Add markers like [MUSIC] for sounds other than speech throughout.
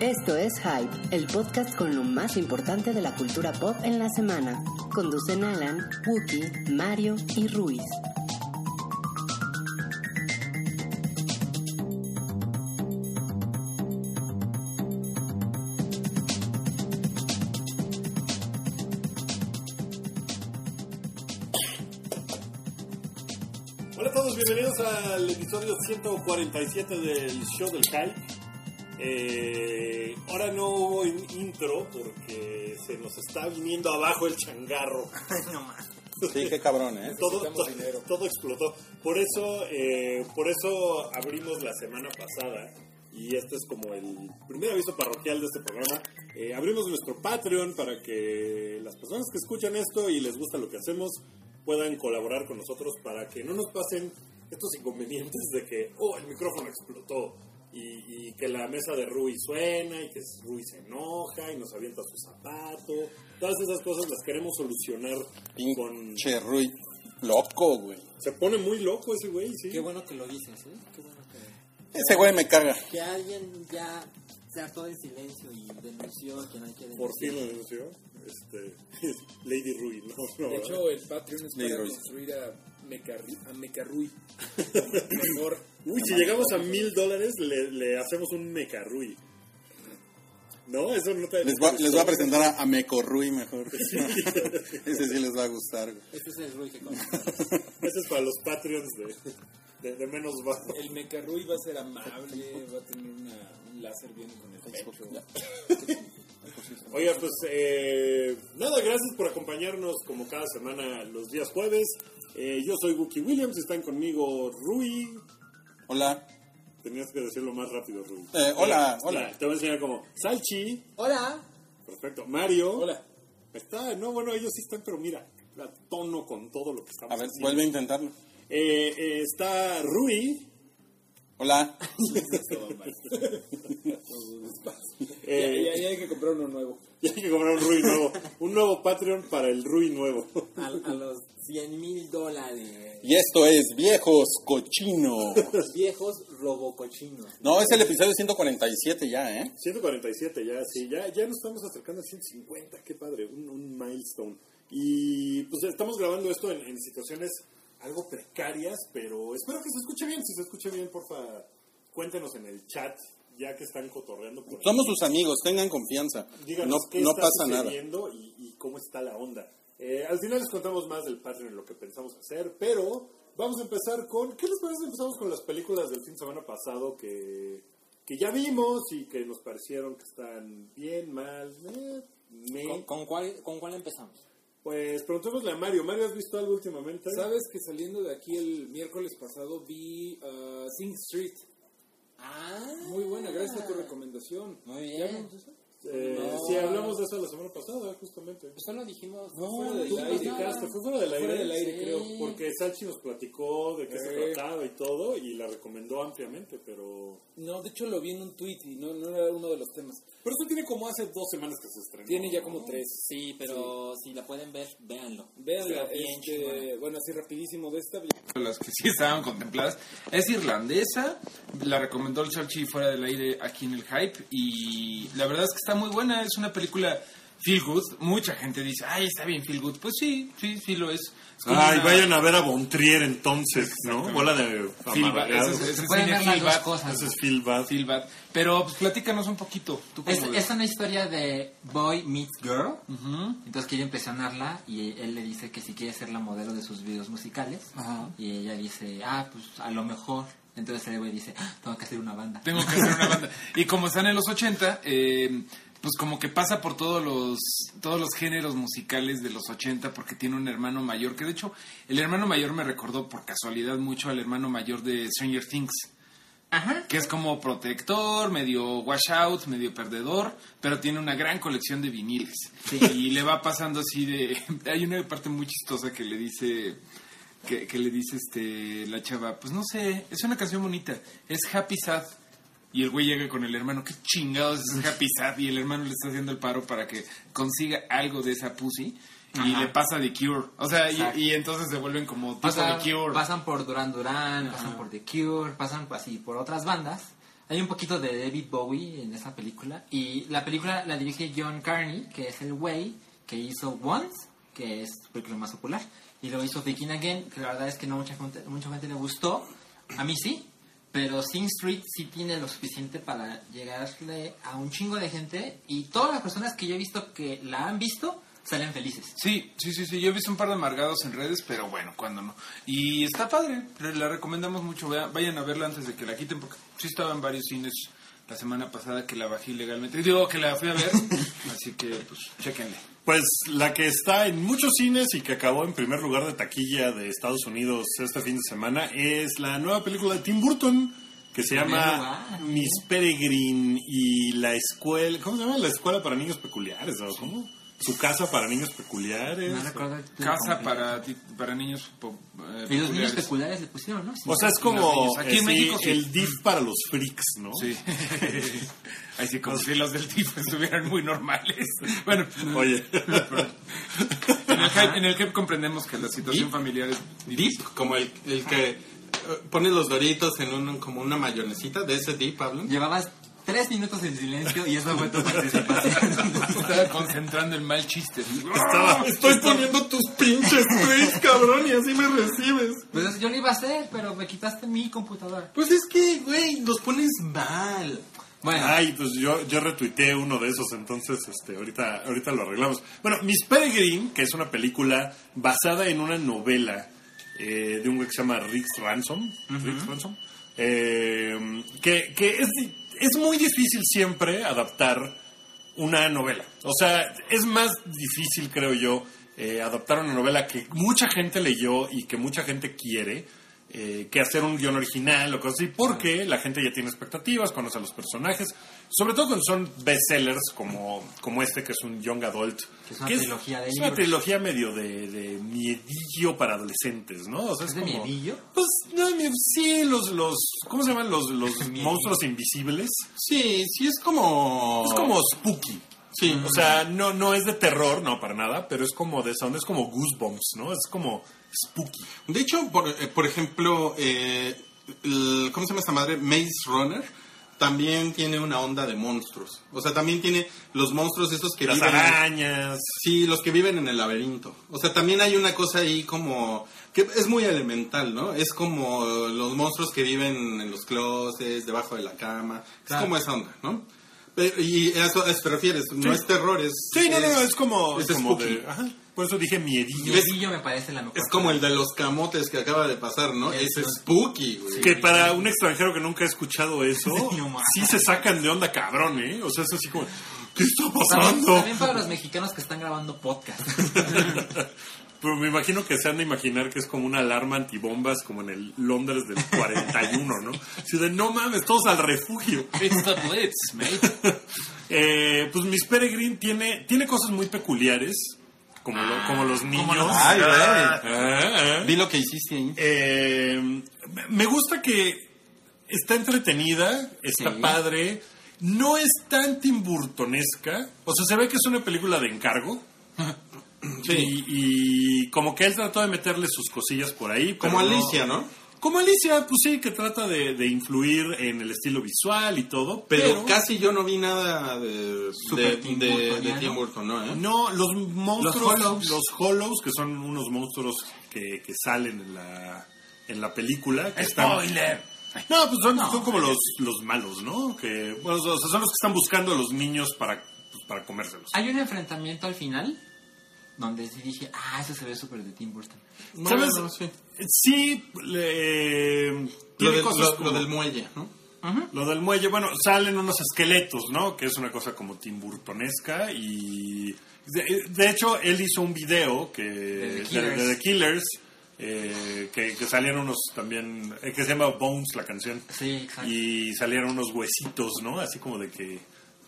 Esto es Hype, el podcast con lo más importante de la cultura pop en la semana. Conducen Alan, Wookie, Mario y Ruiz. Hola todos, bienvenidos al episodio 147 del show del Hype. Eh, ahora no hubo in- intro porque se nos está viniendo abajo el changarro. [LAUGHS] Sí, qué cabrón, ¿eh? Todo, to- todo explotó. Por eso, eh, por eso abrimos la semana pasada. Y este es como el primer aviso parroquial de este programa. Eh, abrimos nuestro Patreon para que las personas que escuchan esto y les gusta lo que hacemos puedan colaborar con nosotros para que no nos pasen estos inconvenientes de que, oh, el micrófono explotó y, y que la mesa de Rui suena y que Rui se enoja y nos avienta su zapato. Todas esas cosas las queremos solucionar con... Pinche Rui. Loco, güey. Se pone muy loco ese güey, sí. Qué bueno que lo dices, ¿eh? Qué bueno que, Ese güey me caga. que alguien ya se hartó en silencio y denunció que no hay que denunciar. Por fin lo denunció. Este, [LAUGHS] Lady Rui, ¿no? no De ¿verdad? hecho, el Patreon es para construir a, Mecarri- a Mecarrui. Mejor. [LAUGHS] Uy, si llegamos a mil dólares, le, le hacemos un mecarrui. ¿No? Eso no te... Les voy a presentar a, a mejor. [LAUGHS] Ese sí les va a gustar. güey. Este es el Rui que. [LAUGHS] Ese es para los Patreons de, de, de menos bajo. El Mecarrui va a ser amable, va a tener una, un láser bien con el pecho. Oiga, pues eh, nada, gracias por acompañarnos como cada semana los días jueves. Eh, yo soy Wookie Williams, están conmigo Rui. Hola. Tenías que decirlo más rápido, Rui. Eh, hola, Eh, hola. mira, Te voy a enseñar como Salchi. ¡Hola! Perfecto. Mario. Hola. Está, no, bueno, ellos sí están, pero mira, a tono con todo lo que estamos A ver, haciendo. vuelve a intentarlo. Eh, eh, está Rui. Hola. Eh, [LAUGHS] ya, ya, ya hay que comprar uno nuevo. y hay que comprar un Rui nuevo. Un nuevo Patreon para el Rui nuevo. A, a los 100 mil dólares. Y esto es Viejos Cochinos. [LAUGHS] Viejos robocochinos. No, es el episodio 147 ya, ¿eh? 147 ya, sí, ya, ya nos estamos acercando a 150, qué padre, un, un milestone. Y pues estamos grabando esto en, en situaciones algo precarias, pero espero que se escuche bien. Si se escuche bien, porfa, cuéntenos en el chat, ya que están cotorreando por. Somos sus amigos, tengan confianza. Díganos No, qué no está pasa nada. sucediendo y, y cómo está la onda. Eh, al final les contamos más del Patreon y lo que pensamos hacer, pero vamos a empezar con... ¿Qué les parece? si Empezamos con las películas del fin de semana pasado que, que ya vimos y que nos parecieron que están bien, mal, eh, me. ¿Con, con cuál, ¿Con cuál empezamos? Pues preguntémosle a Mario. Mario, ¿has visto algo últimamente? ¿Sabes que saliendo de aquí el miércoles pasado vi uh, Sing Street? Ah, Muy buena, gracias a tu recomendación. Muy bien. ¿Ya? Eh, No. Sí, hablamos de eso la semana pasada, justamente. Pues solo dijimos. No, fuera del aire. fue fuera del aire. Fuera del aire, Sí. creo. Porque Salchi nos platicó de qué se Eh. trataba y todo y la recomendó ampliamente, pero... No, de hecho lo vi en un tweet y no, no era uno de los temas. Pero eso tiene como hace dos semanas que se estrenó. Tiene ya como tres. Sí, pero si la pueden ver, véanlo. Véanla, este, bueno, así rapidísimo de esta. las que sí estaban contempladas. Es irlandesa, la recomendó el Salchi fuera del aire aquí en el Hype y la verdad es que está muy buena, es una película feel good. Mucha gente dice, ay, está bien feel good. Pues sí, sí, sí lo es. Ay, una- vayan a ver a Bontrier entonces, ¿no? Bola de amargados. ese es- ese Se es pueden cine ver las feel dos bad. cosas. Ese es Phil Bad. Feel bad. Pero pues platícanos un poquito. ¿Tú cómo Es, una historia de boy meets girl. Ujú. Entonces quiere impresionarla y él le dice que si quiere ser la modelo de sus videos musicales. Y ella dice, ah, pues a lo mejor. Entonces el güey dice, "Ah, tengo que hacer una banda. Tengo que hacer una [LAUGHS] banda. Y como están en los 80, eh, pues como que pasa por todos los todos los géneros musicales de los 80 porque tiene un hermano mayor que de hecho el hermano mayor me recordó por casualidad mucho al hermano mayor de Stranger Things. Ajá. que es como protector, medio washout, medio perdedor, pero tiene una gran colección de viniles. Y le va pasando así de... [LAUGHS] Hay una parte muy chistosa que le dice... Que, que le dice este la chava, pues no sé, es una canción bonita, es Happy Sad. Y el güey llega con el hermano, qué chingados es Happy Sad. Y el hermano le está haciendo el paro para que consiga algo de esa pussy. Y Ajá. le pasa de Cure. O sea, y, y entonces se vuelven como tipo Pasan, de Cure. pasan por Duran Duran, pasan por The Cure, pasan así por otras bandas, Hay un poquito de David Bowie en esa película. Y la película la dirige John Carney, que es el güey que hizo Once, que es su película más popular. Y luego hizo Begin Again, que la verdad es que no mucha gente, mucha gente le gustó. A mí sí. Pero Sing Street sí tiene lo suficiente para llegarle a un chingo de gente. Y todas las personas que yo he visto que la han visto salen felices. Sí, sí, sí, sí. Yo he visto un par de amargados en redes, pero bueno, cuando no. Y está padre, la recomendamos mucho. Vayan a verla antes de que la quiten, porque sí estaba en varios cines la semana pasada que la bajé ilegalmente. Digo que la fui a ver, [LAUGHS] así que pues chequenle. Pues la que está en muchos cines y que acabó en primer lugar de taquilla de Estados Unidos este fin de semana es la nueva película de Tim Burton que se llama lugar. Miss Peregrine y la escuela, ¿cómo se llama? La escuela para niños peculiares, ¿o cómo? Su casa para niños peculiares. No recuerdo Casa para, ti- para niños po- eh, Y los niños peculiares. le pusieron, ¿no? Sí. O sea, es como. Aquí en eh, sí, México sí. el DIF para los freaks, ¿no? Sí. [LAUGHS] Ahí sí, como si los del tipo estuvieran muy normales. [LAUGHS] Bueno, Oye, en el, hype, en el hype comprendemos que la situación familiar es Dip, como el, el que eh, pone los doritos en un, como una mayonesita, de ese dip hablan. Llevabas tres minutos en silencio y eso fue tu participación. [LAUGHS] Estaba concentrando en mal chiste. estaba, [LAUGHS] Estoy poniendo tus pinches tweets, cabrón, y así me recibes. pues eso yo lo iba a hacer, pero me quitaste mi computadora. Pues es que, güey, los pones mal. Bueno, Ay, pues yo, yo retuiteé uno de esos, entonces este, ahorita, ahorita lo arreglamos. Bueno, Miss Peregrine, que es una película basada en una novela eh, de un güey que se llama Rick Ransom, Rick Ransom eh, que, que es, es muy difícil siempre adaptar una novela. O sea, es más difícil, creo yo, eh, adaptar una novela que mucha gente leyó y que mucha gente quiere, eh, que hacer un guion original o cosas así, porque la gente ya tiene expectativas, conoce a los personajes, sobre todo cuando son bestsellers como, como este, que es un young adult. Que es una trilogía de es una trilogía medio de, de miedillo para adolescentes, ¿no? O sea, ¿Es es de como- miedillo? Pues, no, sí, los, los, ¿cómo se llaman? Los, los [LAUGHS] monstruos invisibles. Sí, sí es como... Es como spooky. Sí. O sea, no, no es de terror, no, para nada, pero es como de esa onda, es como goosebumps, ¿no? Es como spooky. De hecho, por, eh, por ejemplo, eh, el- ¿cómo se llama esta madre? Maze Runner también tiene una onda de monstruos. O sea, también tiene los monstruos esos que Las viven... arañas. Sí, los que viven en el laberinto. O sea, también hay una cosa ahí como... que es muy elemental, ¿no? Es como los monstruos que viven en los closets, debajo de la cama. Es como esa onda, ¿no? Pero- y a eso, a eso te refieres. No es terror, es... Sí, no, no, no, es como, es como de... Ajá, por eso dije miedillo. miedillo me parece la mejor. Es como el de los camotes que acaba de pasar, ¿no? Es spooky, güey. Que para un extranjero que nunca ha escuchado eso, [LAUGHS] sí se sacan de onda cabrón, ¿eh? O sea, es así como, ¿qué está También, pasando? también para los mexicanos que están grabando podcast. [LAUGHS] Pero me imagino que se han de imaginar que es como una alarma antibombas como en el Londres del 41, ¿no? Así de, no mames, todos al refugio. It's the Blitz, mate. [LAUGHS] Eh, pues Miss Peregrine tiene, tiene cosas muy peculiares, como, lo- como los niños. los- Ay, güey. Ah, ah. Vi lo que hiciste ahí. Eh, me gusta que está entretenida, está Sí. padre, no es tan timburtonesca, o sea, se ve que es una película de encargo. [LAUGHS] Sí. Y, y como que él trató de meterle sus cosillas por ahí. Como no- Alicia, ¿no? Como Alicia, pues sí, que trata de, de influir en el estilo visual y todo, Pero, pero, casi yo no vi nada de, de, Tim de- de Burtoniano. Tim Burton, ¿no? ¿eh? no, los monstruos, Los Hollows. los Hollows, que son unos monstruos que, que salen en la, en la película. Que están- Spoiler. No, pues son, son como los, los malos, ¿no? Que, bueno, o sea, son los que están buscando a los niños para, pues, para comérselos. Hay un enfrentamiento al final donde sí dije, ah, eso se ve súper de Tim Burton. ¿Sabes? sí. Sí, le- Lo, del- cosas lo- como- lo del muelle, ¿no? Lo del muelle, bueno, salen unos esqueletos, ¿no? Que es una cosa como timburtonesca y... De, de hecho, él hizo un video que, The de, Killers. de The Killers, eh, que, que salieron unos también, eh, que se llama Bones la canción. Sí, exacto. Y salieron unos huesitos, ¿no? Así como de que,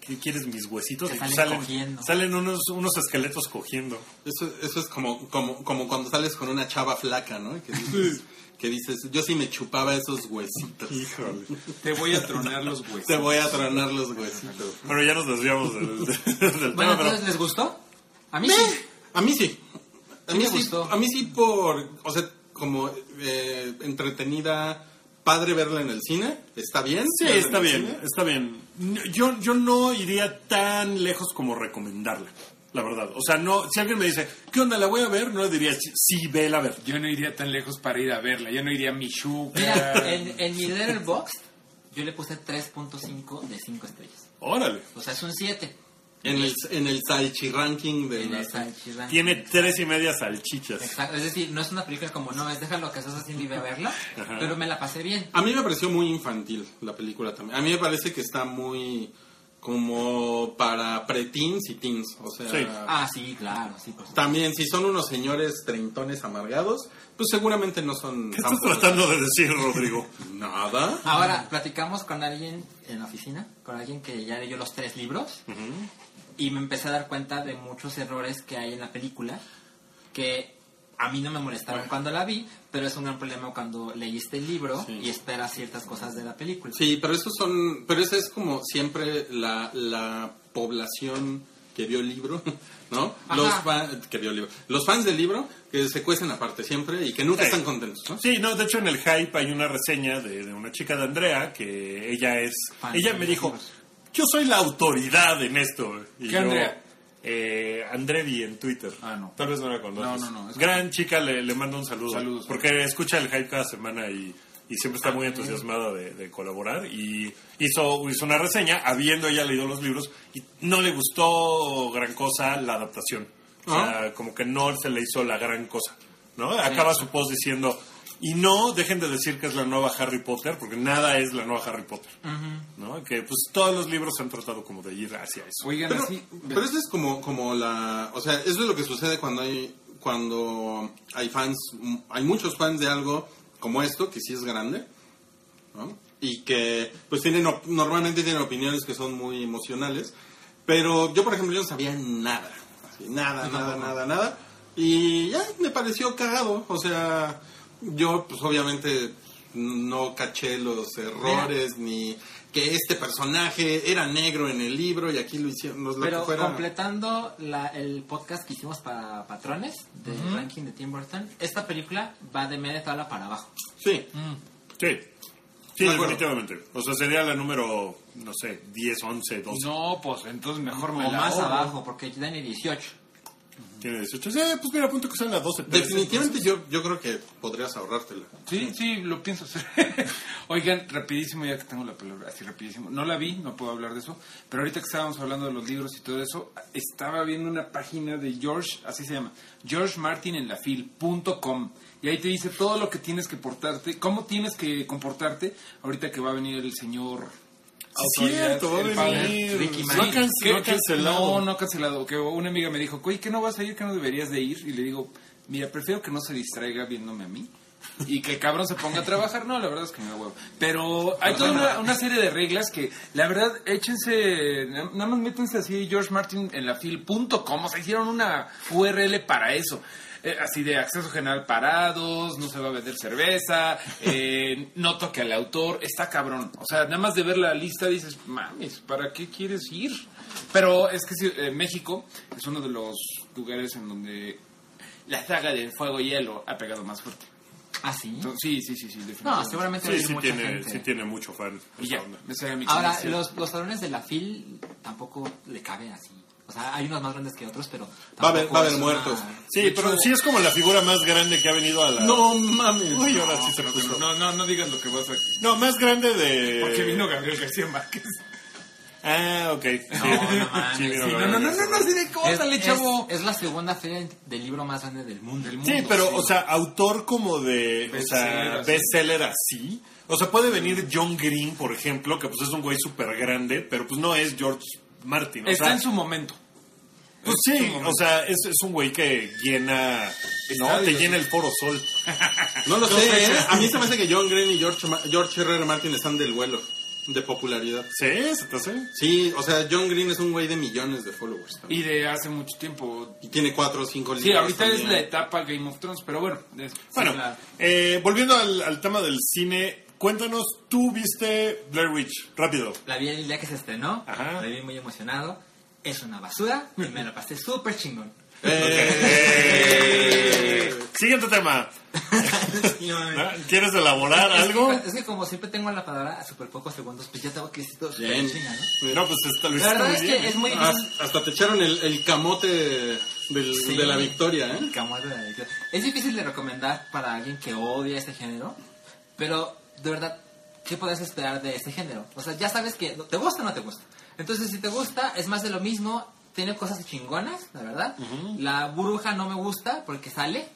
¿qué quieres mis huesitos? Que salen salen, cogiendo. salen unos, unos esqueletos cogiendo. Eso, eso es como, como, como cuando sales con una chava flaca, ¿no? Que dices, que dices yo sí me chupaba esos huesitos. Híjole. Te voy a tronar los huesos. Te voy a tronar los huesitos. Bueno, ya nos desviamos del, del Bueno, tema, pero... entonces, ¿les gustó? A mí sí. A mí sí. A mí sí, gustó. a mí sí por, o sea, como eh, entretenida, padre verla en el cine, está bien. Sí, está bien, está bien. Yo, yo no iría tan lejos como recomendarla, la verdad. O sea, no, si alguien me dice, ¿qué onda, la voy a ver? No le diría, sí, vela a ver. Yo no iría tan lejos para ir a verla. Yo no iría a Michuca. Mira, en, en mi Letterboxd yo le puse 3.5 de 5 estrellas. Órale. O sea, es un 7. En el, en el Salchi ranking de En la- el Salchirán. Tiene tres y media salchichas. Exacto, es decir, no es una película como no, es déjalo que estás haciendo y ve a verla, Ajá. pero me la pasé bien. A mí me pareció muy infantil la película también. A mí me parece que está muy como para preteens y teens. O sea, Sí. Ah, sí, claro, sí, por también si son unos señores treintones amargados, pues seguramente no son... ¿Qué estás tratando de decir, Rodrigo? [LAUGHS] Nada. Ahora, platicamos con alguien en la oficina, con alguien que ya leyó los tres libros, y me empecé a dar cuenta de muchos errores que hay en la película que a mí no me molestaron cuando la vi, pero es un gran problema cuando leíste el libro Sí. y esperas ciertas cosas de la película. Sí, pero esos son, pero esa es como siempre la, la población que vio el libro, [LAUGHS] ¿no? Ajá. Los que vio el libro. Los fans del libro que se cuecen aparte siempre y que nunca Sí. están contentos, ¿no? Sí, no, de hecho en el hype hay una reseña de, de una chica de Andrea que ella es... Fan ella me dijo, libros. Yo soy la autoridad en esto. Y ¿Qué yo, Andrea? Eh, Andrevi en Twitter. Ah, no. Tal vez no la conoces. No, no, no, Gran chica, le, le mando un saludo. Saludos. Porque escucha el hype cada semana y, y siempre está Ah, muy entusiasmada de, de colaborar. Y hizo, hizo una reseña, habiendo ella leído los libros, y no le gustó gran cosa la adaptación. O sea, como que no se le hizo la gran cosa. ¿no? Acaba su post diciendo, y no dejen de decir que es la nueva Harry Potter, porque nada es la nueva Harry Potter. ¿no? Que pues todos los libros se han tratado como de ir hacia eso. Oigan, Pero, así. pero eso es como, como la, o sea, eso es lo que sucede cuando hay, cuando hay fans, hay muchos fans de algo como esto, que sí es grande, ¿no? Y que, pues tienen, op- normalmente tienen opiniones que son muy emocionales, pero yo, por ejemplo, yo no sabía nada, así, nada, nada, nada, nada, y ya me pareció cagado, o sea, yo, pues obviamente no caché los errores, ni que este personaje era negro en el libro y aquí lo hicieron, nos lo Pero completando la- el podcast que hicimos para patrones del ranking de Tim Burton, esta película va de media tabla para abajo. Sí, Sí, sí, acuerdo. definitivamente. O sea, sería la número, no sé, 10, 11, 12. No, pues entonces mejor me O la más ahorro. abajo, porque tiene 18. Tiene 18. Sí, pues mira, punto que las 12. 13, definitivamente yo, yo creo que podrías ahorrártela. Sí, sí, lo pienso hacer. [LAUGHS] Oigan, rapidísimo, ya que tengo la palabra, así rapidísimo. No la vi, no puedo hablar de eso, pero ahorita que estábamos hablando de los libros y todo eso, estaba viendo una página de George, así se llama, georgemartinenlafil.com y ahí te dice todo lo que tienes que portarte, cómo tienes que comportarte ahorita que va a venir el señor... Cierto, va a padre. venir. Ricky No ha Martin. can- ¿Qué- no cancelado. No, no cancelado. Que una amiga me dijo, oye, que no vas a ir, que no deberías de ir. Y le digo, mira, prefiero que no se distraiga viéndome a mí. Y que el cabrón se ponga a trabajar. No, la verdad es que me da huevo. Pero hay toda una, una serie de reglas que, la verdad, échense, na- nada más métanse así, George Martin en la fil.com. O sea, hicieron una URL para eso. Eh, así de acceso general parados, no se va a vender cerveza, eh, no toque al autor, está cabrón. O sea, nada más de ver la lista dices, mames, ¿para qué quieres ir? Pero es que sí, eh, México es uno de los lugares en donde la saga de Fuego y Hielo ha pegado más fuerte. Ah, sí. Entonces, sí, sí, sí, sí, No, definitivamente. seguramente va a Sí, sí mucha tiene, gente. sí tiene mucho fan. Y esa ya, onda. esa era mi Ahora, los, los salones de la FIL tampoco le caben así. O sea, hay unos más grandes que otros, pero. Va a haber- va a haber muertos. Sí, pero sí es como la figura más grande que ha venido a la... No mames. Uy, ahora sí se No, puso. no, no, no digas lo que vas a... No, más grande de... Porque vino Gabriel García Márquez. Ah, ok. Sí, no mames. Sí, Sí, no, no, no, no, no, así de cótale, es, chavo. es, es la segunda feria del libro más grande del mundo. Sí, pero, o sea, autor como de, o sea, Bestseller, así. bestseller así. O sea, puede venir John Green, por ejemplo, que pues es un güey súper grande, pero pues no es George Martin. O Está sea, en su momento. Pues sí, o sea, es, es un güey que llena, no, te llena el foro sol. No lo sé, ¿eh? A mí se me hace que John Green y George, Ma- George R. R. Martin están del vuelo de popularidad. ¿Sí? ¿Se te hace? Sí, o sea, John Green es un güey de millones de followers. también. Y de hace mucho tiempo. Y tiene cuatro o cinco libros. Sí, ahorita es también. la etapa Game of Thrones, pero bueno. es- Bueno, la- eh, volviendo al, al tema del cine, cuéntanos, tú viste Blair Witch, rápido. La vi el día que se estrenó. Ajá. La vi muy emocionado. Es una basura y me la pasé súper chingón. [LAUGHS] Eh, Siguiente tema. [LAUGHS] ¿No? ¿Quieres elaborar algo? Es que como siempre tengo la palabra a súper pocos segundos, pues ya tengo que decir todo Bien. chinga, ¿no? No, pues está, lo La verdad muy es bien. que es muy Hasta, difícil. hasta te echaron el, el camote del- Sí. de la victoria, ¿eh? Camote de la victoria. Es difícil de recomendar para alguien que odia este género, pero de verdad, ¿qué puedes esperar de este género? O sea, ya sabes que te gusta o no te gusta. Entonces, si te gusta, es más de lo mismo, tiene cosas chingonas, la verdad. La bruja no me gusta porque sale,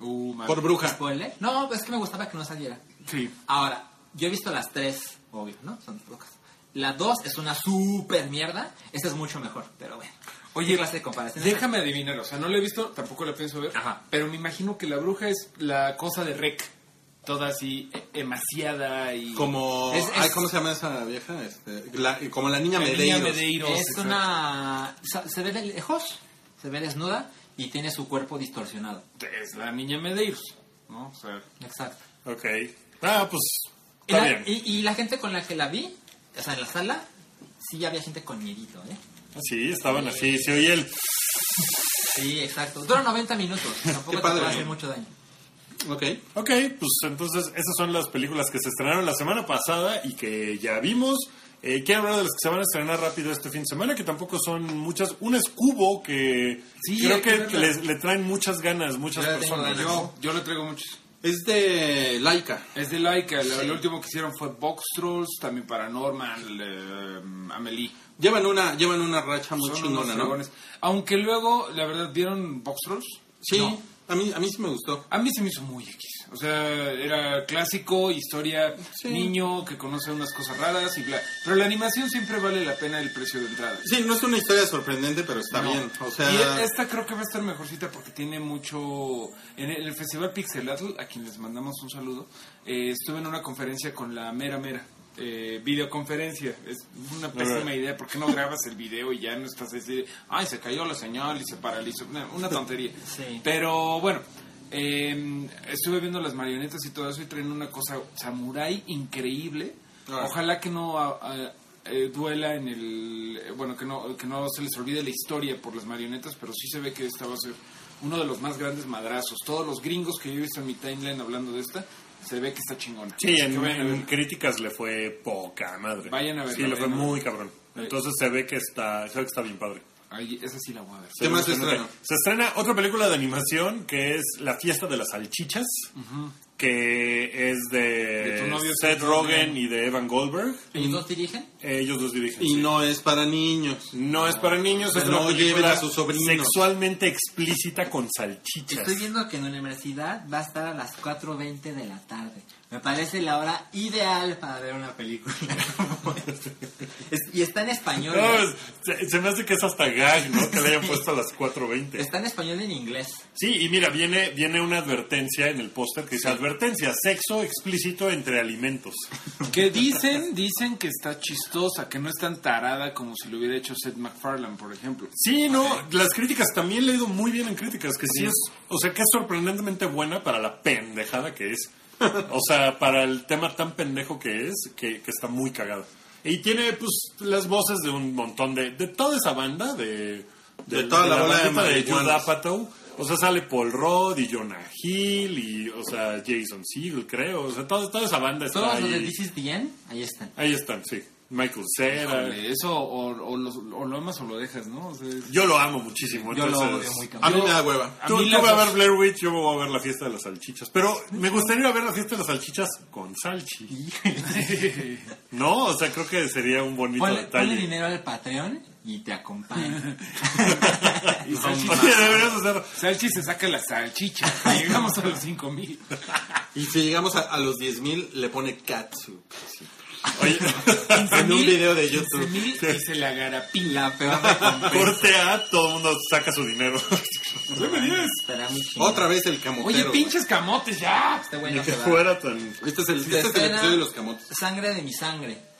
Uh. Por bruja. spoiler. No, pues es que me gustaba que no saliera. Sí. Ahora, yo he visto las tres, obvio, ¿no? Son pocas. La dos es una super mierda, esta es mucho mejor, pero bueno. Oye, ¿Qué clase de comparación? Déjame adivinar, o sea, no la he visto, tampoco la pienso ver, Ajá. pero me imagino que la bruja es la cosa de Rec, toda así eh, emaciada y... Como, Es- es- ay, ¿cómo se llama esa vieja? Este, la- como la niña La niña Medeiros. Medeiros, Es exacto. una... Se ve de lejos, se ve desnuda y tiene su cuerpo distorsionado. Es la niña Medeiros, ¿no? O sea, Exacto. Ok. Ah, pues Y está la, bien. y, y la gente con la que la vi, o sea, en la sala, sí había gente con miedito, ¿eh? Sí, estaban así. Se oye el... Sí, exacto. Dura 90 minutos, tampoco te padre. puede hacer mucho daño. Ok. Ok, pues entonces esas son las películas que se estrenaron la semana pasada y que ya vimos. Eh, quiero hablar de las que se van a estrenar rápido este fin de semana, que tampoco son muchas. Una es Cubo, que Sí, creo que que, le traen muchas ganas, muchas Ya la tengo personas. yo, yo le traigo muchos. Es de Laika. Es de Laika, lo último que hicieron fue Box Trolls, también Paranormal, eh, Amelie. Llevan una, llevan una racha muy chingona, ¿no? Aunque luego, la verdad, ¿vieron Box Trolls? Sí, No. A, mí, a mí sí me gustó. A mí se me hizo muy X. O sea, era clásico, historia, Sí. niño que conoce unas cosas raras y bla. Pero la animación siempre vale la pena el precio de entrada. Sí, no es una historia sorprendente, pero está No. bien. O sea, Y esta creo que va a estar mejorcita porque tiene mucho... En el, Festival Pixelatl, a quien les mandamos un saludo, eh, estuve en una conferencia con la Mera Mera. Eh, videoconferencia. Es una pésima idea porque no grabas el video y ya no estás así ay se cayó la señal y se paralizó una, una tontería. Sí. pero bueno eh, estuve viendo las marionetas y todo eso y traen una cosa samurai increíble. Ah. ojalá que no ah, ah, eh, duela en el bueno que no que no se les olvide la historia por las marionetas pero sí se ve que esta va a ser uno de los más grandes madrazos. Todos los gringos que yo he visto en mi timeline hablando de esta se ve que está chingona Sí, en, ver. críticas le fue poca madre. Vayan a verla, Sí, le fue a muy cabrón. Entonces se ve que está, se ve que está bien padre. Ay, esa sí la voy a ver ¿Qué más se Se nota. estrena? Se estrena otra película de animación que es La fiesta de las salchichas, que es de, De tu novio Seth Rogen y de Evan Goldberg. ¿Los dos dirigen? Ellos dos dirigen. y sí. no es para niños. No es para niños, es No una lleven película a sus sobrinos. sexualmente explícita con salchichas. Estoy viendo que en la universidad va a estar a las 4.20 de la tarde. Me parece la hora ideal para ver una película. [LAUGHS] Es- y está en español. No, es- se, se me hace que es hasta gag, ¿no? Que le hayan puesto a las 4.20. Está en español y en inglés. Sí, y mira, viene, viene una advertencia en el póster que dice advertencia, sexo explícito entre alimentos. Que dicen, dicen que está chistosa, que no es tan tarada como si lo hubiera hecho Seth MacFarlane, por ejemplo. Sí, no, las críticas también le he ido muy bien en críticas, que sí es, o sea, que es sorprendentemente buena para la pendejada que es. O sea, para el tema tan pendejo que es, que, que está muy cagado. Y tiene, pues, las voces de un montón de, de toda esa banda, de... De toda la bola de bandita de Judd. Apatow. O sea, sale Paul Rudd y Jonah Hill y, o sea, Jason Segel, creo. O sea, toda, toda esa banda está Todos los de ahí. This is the End, ahí están. Ahí están, sí. Michael Cera. Híjole, eso o, o lo, o lo amas o lo dejas, ¿no? O sea, es- Yo lo amo muchísimo. Yo lo entonces- odio muy A mí me da hueva. Tú, tú vas a ver Blair Witch, yo voy a ver la fiesta de las salchichas. Pero me gustaría ver la fiesta de las salchichas con salchi. [LAUGHS] No, o sea, creo que sería un bonito Ponle, ponle detalle. dinero al Patreon y te acompaña. [LAUGHS] y Salchi, Oye, deberías hacer... Salchi se saca la salchicha. [LAUGHS] Llegamos a los 5000. Y si llegamos a, a los 10.000, le pone Katsu. Oye, [LAUGHS] En un video de YouTube. mil y se la garapila. Recompensa. corte A, todo el mundo saca su dinero. Otra vez el camotero. Oye, pinches camotes, ya. Este Ni bueno que se va. fuera tan... Este es el, este es el episodio de los camotes. Sangre de mi sangre.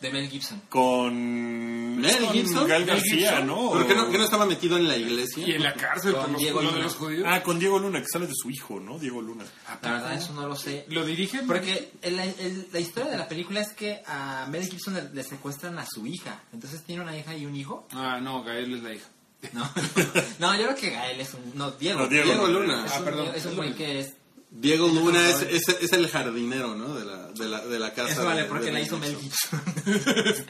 De Mel Gibson. Con... Mel con Gibson. Gal García, Gibson. ¿no? ¿Pero que no, que no estaba metido en la iglesia? Y en la cárcel Con por los, Diego de Luna. los judíos. Ah, con Diego Luna, que sale de su hijo, ¿no? Diego Luna. La verdad, eso no lo sé. ¿Lo dirigen? Porque el- el- la historia de la película es que a Mel Gibson le, le secuestran a su hija. Entonces tiene una hija y un hijo. Ah, no, Gael es la hija. No, [LAUGHS] no, yo creo que Gael es un... No, Diego. No, Diego. Diego Luna. Es Ah, un, perdón. es un güey que es... Diego Luna es, es, es el jardinero, ¿no? De la, de la, de la casa. Eso vale, de- porque de la hizo Mel Gibson. [LAUGHS]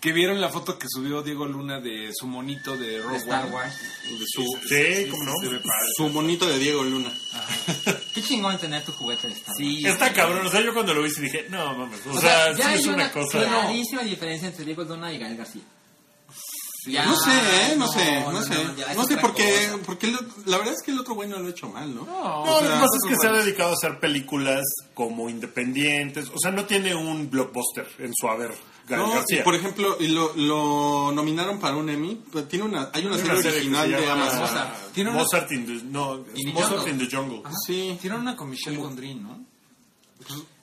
Que vieron la foto que subió Diego Luna de su monito de Rogue Star One? Wars. De su, Sí, cómo no. Su monito de Diego Luna. [LAUGHS] Qué chingón tener tu juguete de Star Wars. Sí. Está cabrón, o sea, yo cuando lo vi dije, no mames, o, O sea, sea, ya sí es hay una una cosa. clarísima diferencia entre Diego Luna y Gael García. Ya, No sé, ¿eh? No, no, sé, no, no, sé. No sé porque, cosa. porque el- la verdad es que el otro güey no lo ha hecho mal, ¿no? No, lo que pasa es que se ha dedicado a hacer películas como independientes, o sea, no tiene un blockbuster en su haber, No, y por ejemplo, y lo, lo nominaron para un Emmy. pues tiene una, hay una Hay serie una serie que original se de llama Amazon. Mozart. Tiene una- Mozart in the, no, Mozart Jungle. in the Jungle. Sí. Tiene una con Michelle Gondry, ¿no?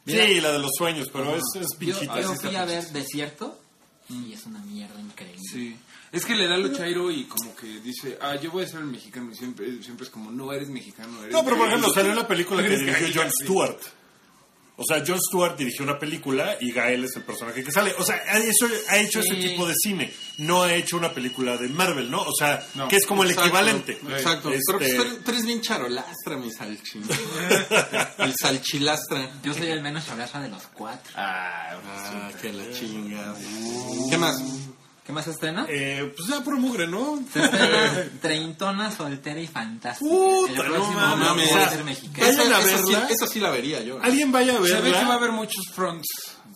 Sí, la de los sueños, pero es, es Yo, pinchita. yo sí fui a ver. Desierto y es una mierda increíble. Sí. Es que le da lo chairo y como que dice, ah, yo voy a ser el mexicano. Y siempre, siempre es como, no eres mexicano. Eres No, pero por ejemplo, salió la película que dirigió John sí. Stewart. O sea, John Stewart dirigió una película y Gael es el personaje que sale. O sea, ha hecho, ha hecho ese tipo de cine. No ha hecho una película de Marvel, ¿no? O sea, No. que es como el equivalente. Exacto. Este, Pero pues, tú, eres, bien charolastra, mi salchi. [LAUGHS] el salchilastra. Yo soy el menos chabraza de los cuatro. Ah, Ah, que la chinga. ¿Qué más? ¿Qué más se estrena? eh, pues ya puro mugre, ¿no? Se estrena [LAUGHS] Treintona, soltera y fantástica. Puta, el no próximo mames. mames, mexicano. Vayan a sí- verla. Esa sí la vería yo. Alguien vaya a se ve que va a verla. haber muchos fronts.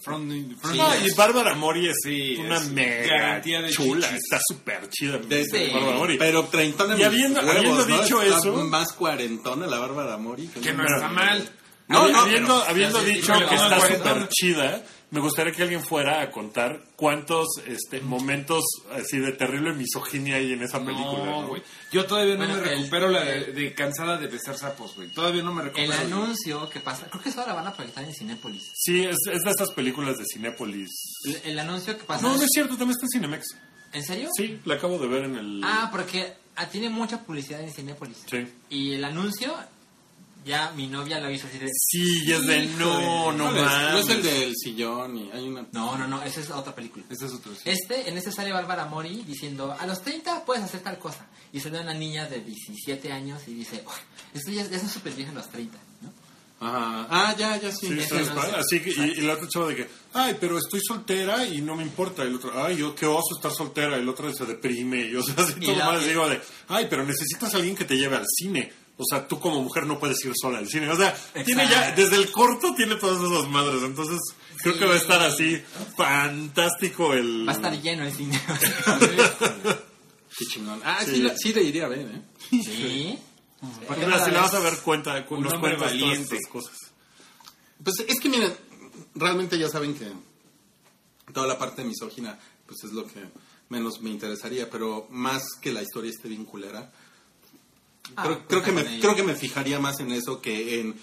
Front, front- No, y Bárbara Mori es Sí, una es mega garantía de chula. chichis. Está súper chida. De- Sí. Bárbara Mori. Pero treintona Y habiendo- huevos, habiendo ¿no? dicho Está eso- más cuarentona la Bárbara Mori. que no está mal. No, no, habiendo, pero- habiendo dicho que no, está súper chida, me gustaría que alguien fuera a contar cuántos este, momentos así de terrible misoginia hay en esa película. No, ¿no? güey. Yo todavía no Bueno, me el- recupero la de, de cansada de besar sapos, güey. Todavía no me recupero. El anuncio que pasa, creo que eso ahora van a proyectar en Cinépolis. Sí, es, es de estas películas de Cinépolis. El, el anuncio que pasa. No, no es cierto, también está en Cinemex. ¿En serio? Sí, la acabo de ver en el... Ah, porque ah, tiene mucha publicidad en Cinépolis. Sí. Y el anuncio, ya mi novia lo hizo así de. Sí, y es de no, no mames. No es el del sillón y hay una... No, no, no, esa es otra película. Este es otro. sí. Este, en este sale Bárbara Mori diciendo, a los 30 puedes hacer tal cosa. Y sale una niña de 17 años y dice, "Uy, esto ya, ya es súper vieja a los 30, ¿no? Ajá. Ah, ya, ya sí. Sí, Ese está no padre. sé. Así que, y, y la otra chava de que, ay, pero estoy soltera y no me importa. Y el otro, ay, yo qué oso estar soltera. Y el otro se deprime. Y o sea, [LAUGHS] así Y todo la- mal digo de, ay, pero necesitas a alguien que te lleve al cine. O sea, tú como mujer no puedes ir sola al cine. O sea, tiene ya, desde el corto tiene todas esas madres. Entonces, creo que va a estar así fantástico el... Va a estar lleno el cine. [LAUGHS] Qué chingón. Ah, sí, Sí. la- sí le iría a ver, ¿eh? ¿Sí? ¿Por qué Mira, no si la vas a ver, cuenta, cu- Un nos todas estas cosas. Pues es que miren, realmente ya saben que toda la parte misógina, pues es lo que menos me interesaría, pero más que la historia esté bien culera, Ah, creo, creo que me, creo que me fijaría más en eso que en,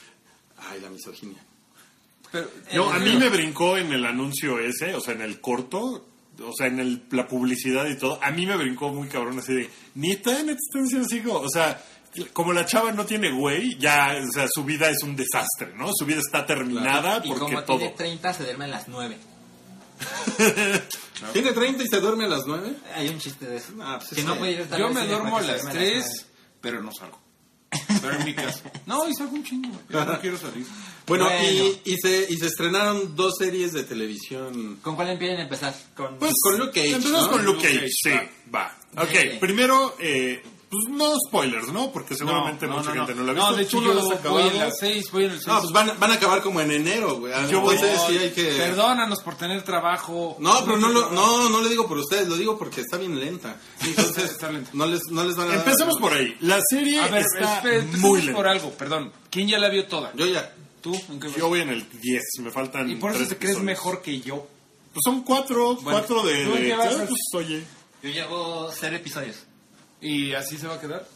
ay, la misoginia. Pero, No, a Eh, mí me brincó en el anuncio ese, o sea, en el corto, o sea, en el, la publicidad y todo, a mí me brincó muy cabrón así de, ni está en existencia así, como- o sea, como la chava no tiene güey, ya, o sea, su vida es un desastre, ¿no? Su vida está terminada Y porque como todo. tiene 30, se duerme a las 9. [LAUGHS] ¿Tiene 30 y se duerme a las 9? Hay un chiste de eso. Ah, pues que es no puede ir a yo me duermo a las 3, pero no salgo. Pero en mi casa. No, y salgo un chingo. güey. Yo no [LAUGHS] quiero salir. Bueno, Bueno. Y, y, se, y se estrenaron dos series de televisión. ¿Con cuál empiezan a empezar? Con... Pues con Luke Cage, Empezamos ¿no? con Luke Luke Cage, Cage, sí, va. Ok, primero, eh, pues no spoilers, ¿no? Porque seguramente no, mucha no, gente no. no la ha visto. No, de hecho yo lo has voy en las 6, voy en el 6. No, pues van, van a acabar como en enero, güey. Yo voy- Entonces sí hay que... Perdónanos por tener trabajo. No, pero no, lo, no, [LAUGHS] no le digo por ustedes, lo digo porque está bien lenta. Entonces, Está lenta. no les, no les van a dar- Empecemos por ahí. La serie A ver, está muy lenta. por algo, perdón. ¿Quién ya la vio toda? Yo ya. ¿Tú? ¿En qué vas? Yo voy en el 10, me faltan Y por eso te crees episodios. mejor que yo. Pues son cuatro, Bueno, cuatro de... ¿tú de- qué vas, ah, pues, oye. Yo llevo 0 episodios. ¿Y así se va a quedar?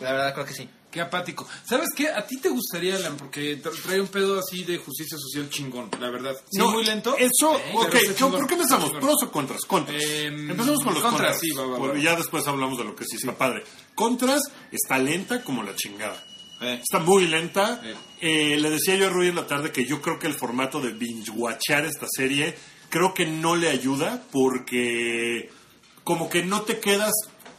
La verdad creo que sí. Qué apático. ¿Sabes qué? A ti te gustaría, Alan, porque tra- trae un pedo así de justicia social chingón, la verdad. Sí, No, muy lento. Eso, pero ok, está ¿con- chingón. ¿por qué empezamos? ¿Pros o contras? Contras. Em, Empezamos con los contras, contras. sí, va, va, va. Ya después hablamos de lo que sí, está padre. Contras, está lenta como la chingada. Eh. Está muy lenta. Eh. Eh, le decía yo a Rui en la tarde que yo creo que el formato de binge-watchar esta serie creo que no le ayuda porque como que no te quedas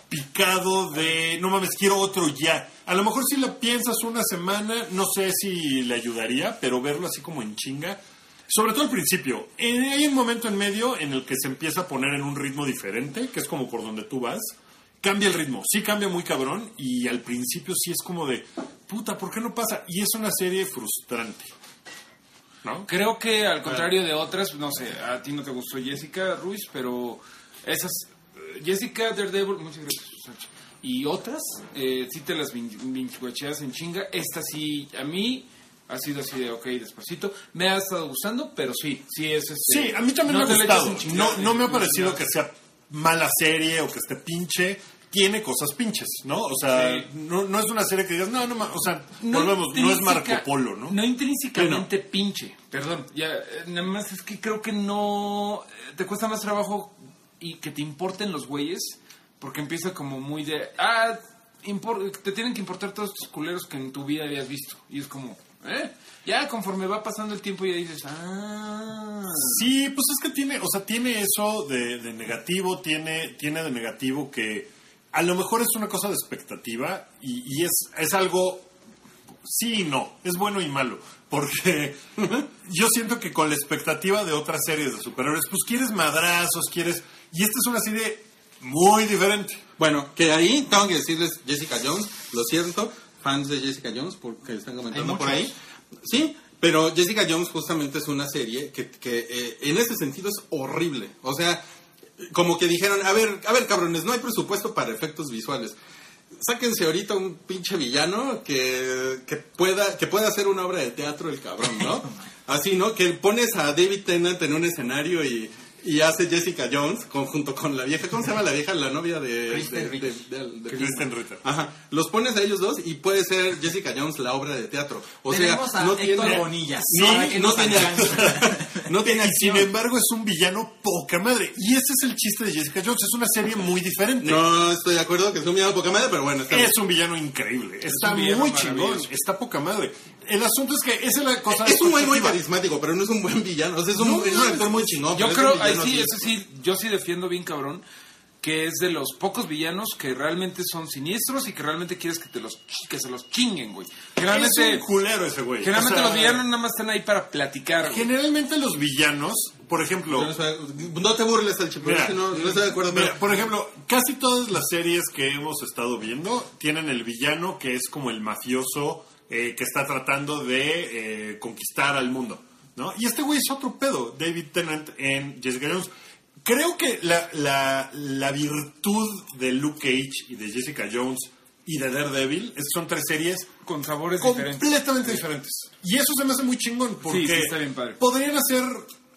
picado de, no mames, quiero otro ya. A lo mejor si la piensas una semana, no sé si le ayudaría, pero verlo así como en chinga. Sobre todo al principio. Eh, hay un momento en medio en el que se empieza a poner en un ritmo diferente, que es como por donde tú vas. Cambia el ritmo, sí cambia muy cabrón y al principio sí es como de, puta, ¿por qué no pasa? Y es una serie frustrante. ¿No? Creo que al contrario de otras, no sé, a ti no te gustó Jessica Ruiz, pero esas. Jessica Daredevil, muchas gracias. Y otras, eh, sí te las binge-watcheas en chinga. Esta sí, a mí ha sido así de ok, despacito. Me ha estado gustando, pero sí, sí es este, Sí, a mí también no me ha gustado. No, no me ha parecido que sea mala serie o que esté pinche. Tiene cosas pinches, ¿no? O sea, Sí. no, no es una serie que digas, no, no, o sea, No volvemos, no es Marco Polo, ¿no? No intrínsecamente pinche, perdón. Ya, eh, nada más es que creo que no. eh, Te cuesta más trabajo y que te importen los güeyes, porque empieza como muy de. Ah, te tienen que importar todos estos culeros que en tu vida habías visto. Y es como. ¿Eh? Ya conforme va pasando el tiempo ya dices, ah. Sí, pues es que tiene, o sea, tiene eso de, de negativo, tiene, tiene de negativo que a lo mejor es una cosa de expectativa y, y es, es algo, sí y no, es bueno y malo, porque [LAUGHS] yo siento que con la expectativa de otras series de superhéroes, pues quieres madrazos, quieres, y esta es una serie muy diferente. Bueno, que ahí tengo que decirles Jessica Jones, lo siento, fans de Jessica Jones, porque están comentando por ahí. Sí, pero Jessica Jones justamente es una serie que, que, eh, en ese sentido es horrible. O sea, como que dijeron, a ver, a ver cabrones, no hay presupuesto para efectos visuales. Sáquense ahorita un pinche villano que, que pueda que pueda hacer una obra de teatro el cabrón, ¿no? [LAUGHS] Así, ¿no? Que pones a David Tennant en un escenario y, y hace Jessica Jones con, junto con la vieja, ¿cómo se llama la vieja? La novia de... Kristen de- Ritter. de- de- de- Kristen Ritter. Ajá. Los pones a ellos dos y puede ser Jessica Jones la obra de teatro. O Tenemos sea, a no Héctor tiene... Bonilla. No, tiene, alcance. no tiene Y sin embargo es un villano poca madre. Y ese es el chiste de Jessica Jones, es una serie muy diferente. No estoy de acuerdo que es un villano poca madre, pero bueno, está bien. Es un villano increíble. Está villano muy chingón. Está poca madre. El asunto es que esa es la cosa. Es un güey muy carismático, pero no es un buen villano. O sea, es un, No, es un actor muy chingón. Yo creo, sí, eso sí, yo sí defiendo bien cabrón, que es de los pocos villanos que realmente son siniestros y que realmente quieres que te los que se los chinguen, güey. Es Generalmente, un culero ese güey. generalmente O sea, los villanos nada más están ahí para platicar. güey. Generalmente los villanos, por ejemplo. No te burles, al es que no, no estoy de acuerdo. mira, Pero por ejemplo, casi todas las series que hemos estado viendo tienen el villano que es como el mafioso eh, que está tratando de eh, conquistar al mundo, ¿no? Y este güey es otro pedo, David Tennant en Jessica Jones. Creo que la, la, la virtud de Luke Cage y de Jessica Jones y de Daredevil es que son tres series con sabores completamente diferentes. Y eso se me hace muy chingón porque Sí, sí, está bien padre. podrían hacer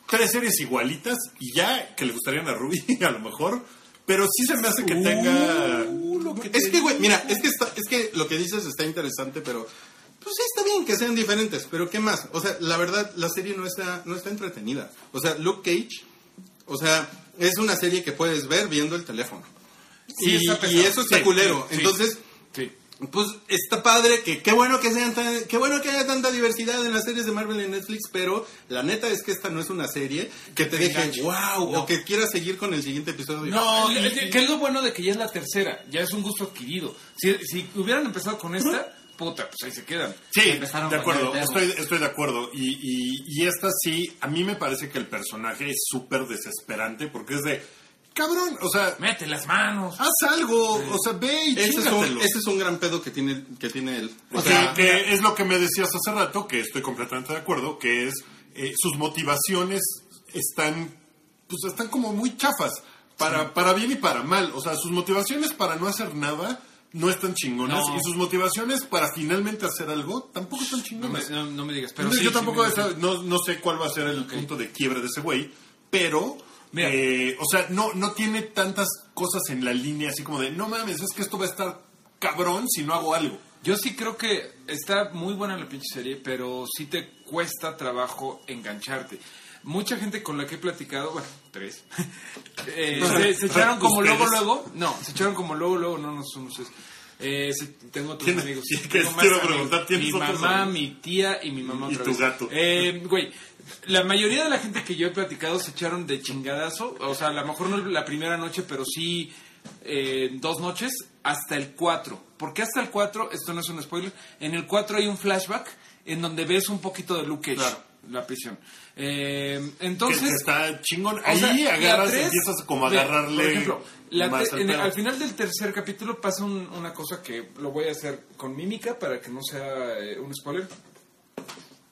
tres series igualitas y ya que le gustarían a Ruby [LAUGHS] a lo mejor, pero sí se me hace que tenga es que, güey, mira, es que, está, es que lo que dices está interesante, pero bien que sean diferentes, pero ¿qué más? O sea, la verdad, la serie no está, no está entretenida. O sea, Luke Cage, o sea, es una serie que puedes ver viendo el teléfono. Sí, y, y eso está Sí, culero. sí. Entonces, Sí. pues está padre que qué bueno que sean tan- qué bueno que haya tanta diversidad en las series de Marvel en Netflix, pero la neta es que esta no es una serie que te deje wow No. o que quieras seguir con el siguiente episodio. No, Y- y- que es lo bueno de que ya es la tercera, ya es un gusto adquirido. Si, si hubieran empezado con esta, puta, pues ahí se quedan. Sí, Empezaron de acuerdo, estoy, estoy de acuerdo. Y, y, y esta sí, a mí me parece que el personaje es súper desesperante porque es de, cabrón, o sea, Mete las manos. haz algo, o sea, ve y ese es, un, ese es un gran pedo que tiene, que tiene él. O sea, sea, que es lo que me decías hace rato, que estoy completamente de acuerdo, que es eh, sus motivaciones están, pues están como muy chafas, para, para bien y para mal. O sea, sus motivaciones para no hacer nada no están chingonas No. y sus motivaciones para finalmente hacer algo tampoco están No me, chingonas. no, no me digas, pero sí, yo tampoco no, no sé cuál va a ser el punto de quiebre de ese güey, pero, eh, o sea, no, no tiene tantas cosas en la línea así como de, no mames, es que esto va a estar cabrón si no hago algo. Yo sí creo que está muy buena la pinche serie, pero sí te cuesta trabajo engancharte. Mucha gente con la que he platicado, bueno, tres, [LAUGHS] eh, se, se echaron como luego, ¿Ustedes? luego, no, se echaron como luego, luego, no, no somos eso. Eh, tengo otros ¿Quién- amigos. tengo más Mi mamá, amigos? mi tía y mi mamá Y otra tu vez. gato. Eh, güey, la mayoría de la gente que yo he platicado se echaron de chingadazo. O sea, a lo mejor no la primera noche, pero sí eh, dos noches hasta el 4. ¿Por qué hasta el 4? Esto no es un spoiler. En el 4 hay un flashback en donde ves un poquito de Luke Cage, Claro. La prisión. Eh, entonces... que está chingón. O Ahí sea, la agarras, tres, empiezas como a agarrarle. Por ejemplo, la más te- al en el- pedo. al final del tercer capítulo pasa un- una cosa que lo voy a hacer con mímica para que no sea eh, un spoiler.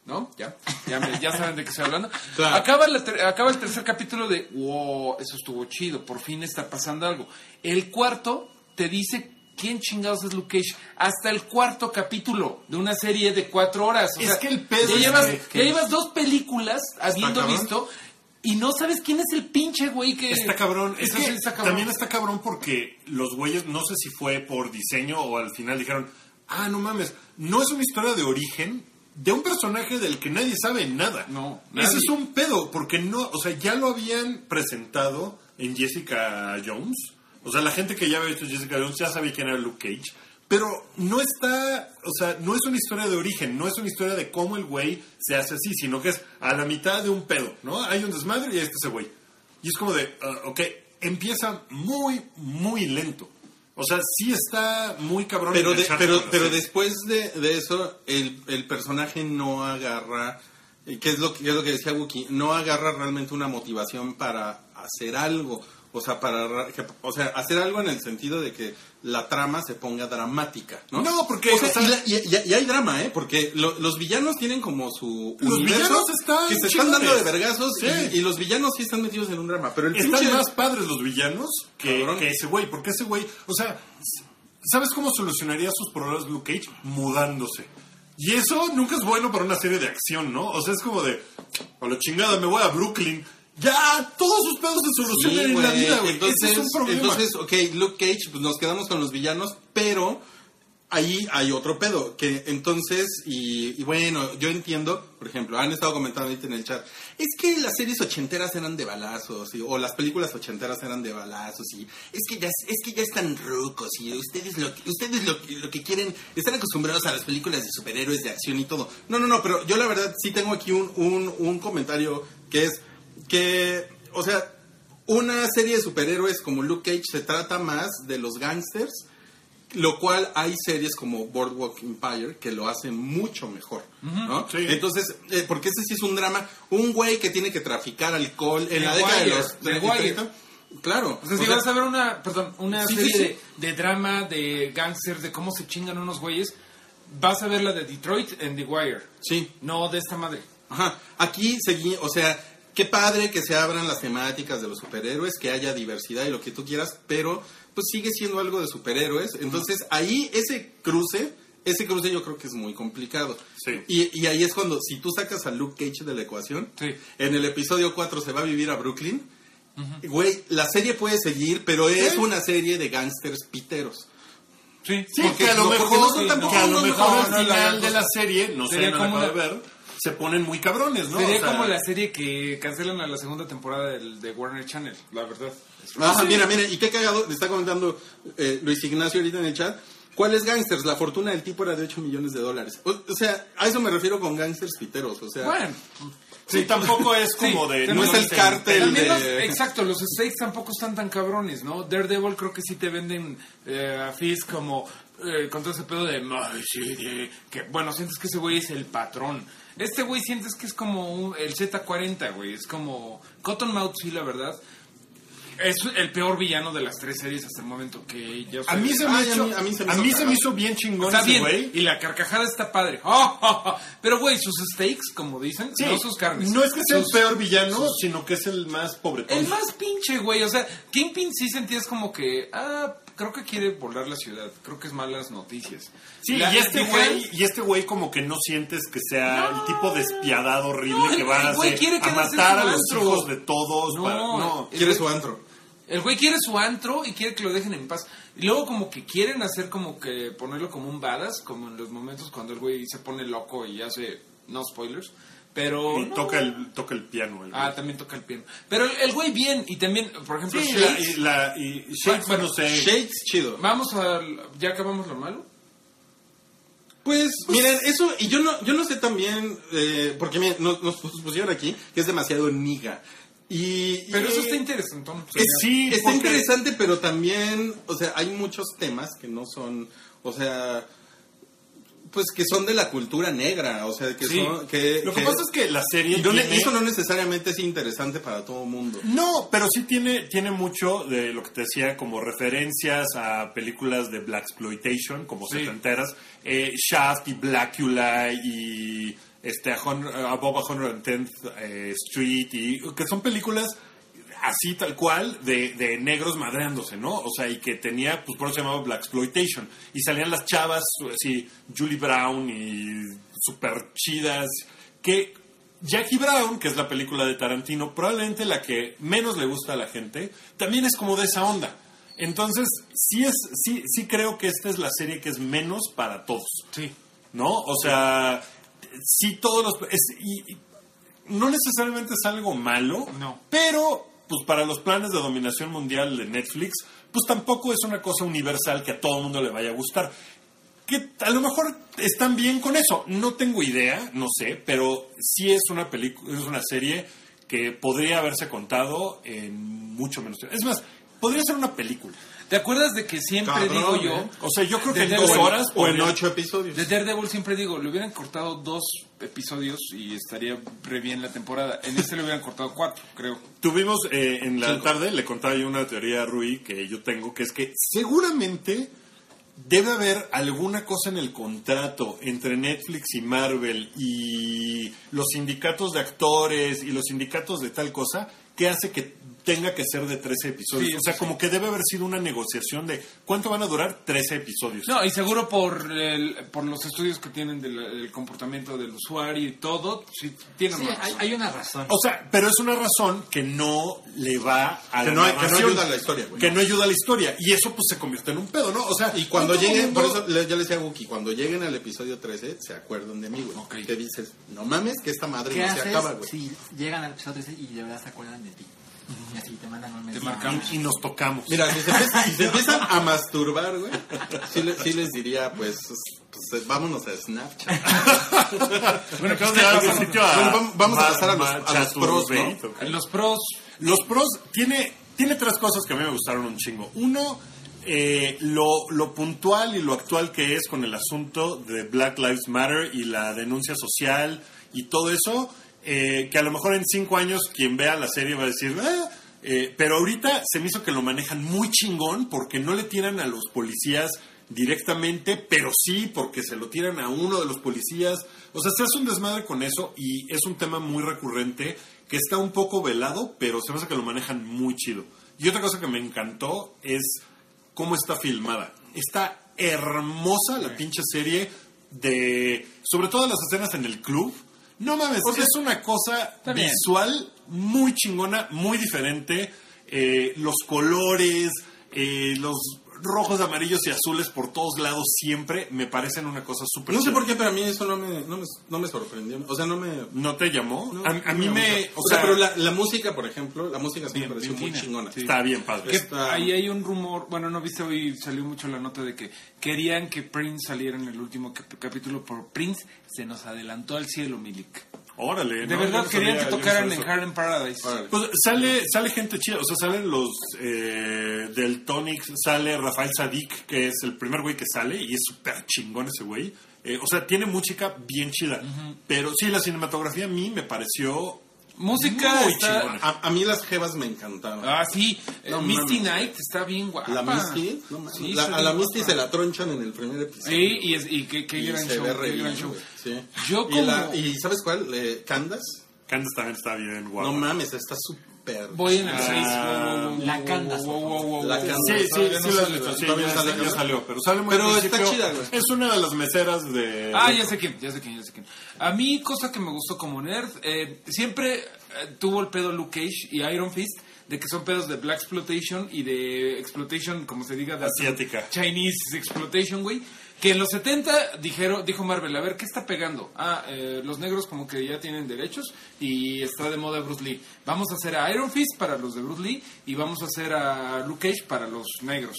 ¿No? Ya. Ya, me- ya saben de qué estoy hablando. [LAUGHS] Claro. Acaba, la ter- acaba el tercer capítulo de, wow, eso estuvo chido, por fin está pasando algo. El cuarto te dice quién chingados es Luke Cage. Hasta el cuarto capítulo de una serie de cuatro horas. O Es sea, que el pedo ya es llevas, que- ya llevas dos películas habiendo visto y no sabes quién es el pinche güey que... Está cabrón. Es que está cabrón. también está cabrón porque los güeyes, no sé si fue por diseño o al final dijeron, ah, no mames, no es una historia de origen de un personaje del que nadie sabe nada. No, Ese es un pedo, porque no, o sea, ya lo habían presentado en Jessica Jones. O sea, la gente que ya había visto Jessica Jones ya sabía quién era Luke Cage. Pero no está, o sea, no es una historia de origen, no es una historia de cómo el güey se hace así, sino que es a la mitad de un pedo, ¿no? Hay un desmadre y ahí está ese güey. Y es como de, ah, ok, empieza muy, muy lento. O sea, sí está muy cabrón. Pero, de- pero, pero después de, de eso, el, el personaje no agarra, eh, ¿qué es, lo, que- es lo que decía Wookie? No agarra realmente una motivación para hacer algo. O sea, para, ra- que- o sea, hacer algo en el sentido de que la trama se ponga dramática, ¿no? No, porque, O sea, o sea- y, la- y- y- y hay drama, ¿eh? Porque lo- los villanos tienen como su Los villanos están que se están dando de vergazos Sí. y, los villanos sí están metidos en un drama. Pero el Están pinche- más padres los villanos que, que ese güey, porque ese güey, o sea, ¿sabes cómo solucionaría sus problemas Luke Cage? Mudándose. Y eso nunca es bueno para una serie de acción, ¿no? O sea, es como de, a la chingada, me voy a Brooklyn. Ya, todos sus pedos se solucionan Sí, en la vida, güey. Entonces, Ese es un problema. entonces, ok, Luke Cage, pues nos quedamos con los villanos, pero ahí hay otro pedo, que entonces, y, y bueno, yo entiendo, por ejemplo, han estado comentando ahorita en el chat, es que las series ochenteras eran de balazos, y- o las películas ochenteras eran de balazos, y es que ya, es que ya están rucos, y ustedes lo, ustedes lo, lo que quieren, están acostumbrados a las películas de superhéroes, de acción y todo. No, no, no, pero yo la verdad sí tengo aquí un, un, un comentario que es que, o sea, una serie de superhéroes como Luke Cage se trata más de los gangsters, lo cual hay series como Boardwalk Empire que lo hacen mucho mejor, ¿no? sí. Entonces, eh, porque ese sí es un drama, un güey que tiene que traficar alcohol en The la década de los The 30, Wire. Claro. O sea, si o sea, vas a ver una, perdón, una Sí, serie sí, sí. De, de drama, de gangsters, de cómo se chingan unos güeyes, vas a ver la de Detroit en The Wire. sí. No de esta madre. Ajá. Aquí seguí, o sea, qué padre que se abran las temáticas de los superhéroes, que haya diversidad y lo que tú quieras, pero pues sigue siendo algo de superhéroes. Entonces ahí ese cruce, ese cruce yo creo que es muy complicado. Sí. Y, y ahí es cuando, si tú sacas a Luke Cage de la ecuación, Sí. en el episodio 4 se va a vivir a Brooklyn. Güey, la serie puede seguir, pero es Sí. una serie de gángsters piteros. Sí, Sí, Porque que a lo no- mejor, no son que tampoco a lo mejor no, al final de la serie, no sé, no la como acabo de la- ver, se ponen muy cabrones, ¿no? Sería O sea, como la serie que cancelan a la segunda temporada del, de Warner Channel, la verdad. Ajá, mira, mira, y qué cagado, le está comentando eh, Luis Ignacio ahorita en el chat. ¿Cuáles gangsters? La fortuna del tipo era de 8 millones de dólares. O, o sea, a eso me refiero con gangsters piteros. O sea, Bueno, Sí, tampoco es como Sí, de... no es el cártel de... los- exacto, los stakes tampoco están tan cabrones, ¿no? Daredevil creo que sí te venden eh, a Fizz como eh, con todo ese pedo de, "Ay, sí, de-", que bueno, sientes que ese güey es el patrón. Este güey sientes que es como un- el Z40, güey, es como Cottonmouth, sí, la verdad. Es el peor villano de las tres series hasta el momento que ya A mí se me, a hizo, mí- a mí se me a hizo mí se cagado. me hizo bien chingón Está ese güey. y la carcajada está padre. [LAUGHS] Pero, güey, sus stakes, como dicen, Sí, no sus carnes. No es que sea Sus- el peor villano, sino que es el más pobretón. El más pinche, güey. O sea, Kingpin sí sentías como que, ah, creo que quiere volar la ciudad. Creo que es malas noticias. Sí, La- y este güey, y este güey como que no sientes que sea No. el tipo despiadado horrible No, que va a, el güey hacer- quiere a matar a los antro. hijos de todos. No, para- no. Quiere su antro. El güey quiere su antro y quiere que lo dejen en paz. Y luego como que quieren hacer como que ponerlo como un badass, como en los momentos cuando el güey se pone loco y hace, no spoilers, pero... Y no. toca el, toca el piano. el güey. Ah, también toca el piano. Pero el, el güey bien, y también, por ejemplo, Sí, Shakes, la, y, la, y Shakes, Bueno, no sé. Shakes, chido. Vamos a... ¿Ya acabamos lo malo? Pues, miren, eso, y yo no, yo no sé también, eh, porque miren, nos, nos pusieron aquí que es demasiado niga. Y, Pero y- eso está interesante. Es- Sí, está porque- interesante, pero también, o sea, hay muchos temas que no son, o sea, pues que son de la cultura negra, o sea, que Sí. son, que, Lo que pasa es que la serie no tiene- eso no necesariamente es interesante para todo el mundo. No, pero sí tiene, tiene mucho de lo que te decía, como referencias a películas de Black Exploitation, como Sí. setenteras, eh, Shaft y Blackula y este, a Hun- Above 110th eh, Street, y que son películas así tal cual de, de negros madreándose, ¿no? O sea, y que tenía, pues por eso se llamaba Black Exploitation. Y salían las chavas, así, Julie Brown y super chidas, que Jackie Brown, que es la película de Tarantino, probablemente la que menos le gusta a la gente, también es como de esa onda. Entonces, sí, es, sí, sí creo que esta es la serie que es menos para todos. Sí. ¿No? O sea, sí todos los... es- y- y no necesariamente es algo malo, No. pero pues para los planes de dominación mundial de Netflix, pues tampoco es una cosa universal que a todo el mundo le vaya a gustar. Que a lo mejor están bien con eso, no tengo idea, no sé, pero sí es una película, es una serie que podría haberse contado en mucho menos tiempo. Es más, podría ser una película. ¿Te acuerdas de que siempre Cabrón, digo yo, ¿eh? O sea, yo creo que en dos horas o en ocho episodios. de Daredevil siempre digo, le hubieran cortado dos episodios y estaría re bien la temporada. En este le hubieran cortado cuatro, creo. Tuvimos eh, en la tarde, le contaba yo una teoría a Rui que yo tengo, que es que seguramente debe haber alguna cosa en el contrato entre Netflix y Marvel y los sindicatos de actores y los sindicatos de tal cosa que hace que tenga que ser de 13 episodios. Sí, o sea, sí. como que debe haber sido una negociación de cuánto van a durar 13 episodios. No, y seguro por el- por los estudios que tienen del, del comportamiento del usuario y todo, sí, tienen Sí, hay, razón. hay una razón. O sea, pero es una razón que no le va a Que la no- que no narración. ayuda a la historia, güey. Que no ayuda a la historia. Y eso pues se convierte en un pedo, ¿no? O sea, Y cuando lleguen, mundo- por eso le- yo le decía a Wookie, cuando lleguen al episodio 13, se acuerdan de mí, güey. Ok. Que dices, no mames, que esta madre ¿Qué no se acaba, güey. si llegan al episodio 13 y de verdad se acuerdan de ti? Y así te mandan un mensaje. marcamos. Y nos tocamos. Mira, si se, empiezan, si se [LAUGHS] empiezan a masturbar, güey, sí, le- sí les diría, pues, pues, vámonos a Snapchat. [LAUGHS] bueno, acabamos de dar un sitio a... Bueno, vamos- vamos a pasar a los- a los pros, ¿no? Chaturbate, ok. Los pros, Los pros tiene, tiene tres cosas que a mí me gustaron un chingo. Uno, eh, lo, lo puntual y lo actual que es con el asunto de Black Lives Matter y la denuncia social y todo eso, eh, que a lo mejor en cinco años quien vea la serie va a decir, "Ah", eh, pero ahorita se me hizo que lo manejan muy chingón porque no le tiran a los policías directamente, pero sí porque se lo tiran a uno de los policías. O sea, se hace un desmadre con eso y es un tema muy recurrente que está un poco velado, pero se me hace que lo manejan muy chido. Y otra cosa que me encantó es cómo está filmada. Está hermosa la pinche serie de... Sobre todo las escenas en el club. No mames, es una cosa visual muy chingona, muy diferente. Eh, los colores, eh, los rojos, amarillos y azules por todos lados siempre me parecen una cosa súper No sé por qué, pero a mí eso no me, no me, no me sorprendió. O sea, no me... ¿No te llamó? no, a, a mí me... O sea, pero la, la música, por ejemplo, la música sí me Bien, pareció bien muy fina. chingona. Sí. Está bien padre. Está- ahí hay un rumor, bueno, no viste hoy, salió mucho la nota de que querían que Prince saliera en el último cap- capítulo por Prince, se nos adelantó al cielo, Milik. Órale. De no, verdad no querían que tocaran en. Harlem Paradise. Órale. Pues sale, sale gente chida, o sea, salen los eh, del Tonic, sale Rafael Sadik, que es el primer güey que sale, y es súper chingón ese güey. Eh, o sea, tiene música bien chida. Pero sí, la cinematografía a mí me pareció Música Muy está... chingona. A, a mí las jevas me encantaron. Ah, sí, eh, No Misty mames. Night está bien guapa. la Misty, no mames. Sí, La- está a la bien Misty guapa. se la tronchan en el primer episodio. Sí, y, es, y qué, qué Y gran se show, ve re qué gran bien, show. güey, sí. Yo y, la- como- y ¿sabes cuál? Eh, Candace. Candace también está bien guapa. No mames, está súper. Voy en el Ah, 6. la Candace, La Sí, Candace. sí, Todavía sí, no sí, todavía ya Candace. salió, pero sale muy Pero está chida, güey. Es una de las meseras de... Ah, ya sé quién, ya sé quién, ya sé quién. A mí, cosa que me gustó como nerd, eh, siempre eh, tuvo el pedo Luke Cage y Iron Fist de que son pedos de Black Exploitation y de Exploitation, como se diga, de Asiática. Chinese Exploitation, güey. Que en los 70 dijeron, dijo Marvel, a ver, ¿qué está pegando? Ah, eh, los negros como que ya tienen derechos y está de moda Bruce Lee. Vamos a hacer a Iron Fist para los de Bruce Lee y vamos a hacer a Luke Cage para los negros.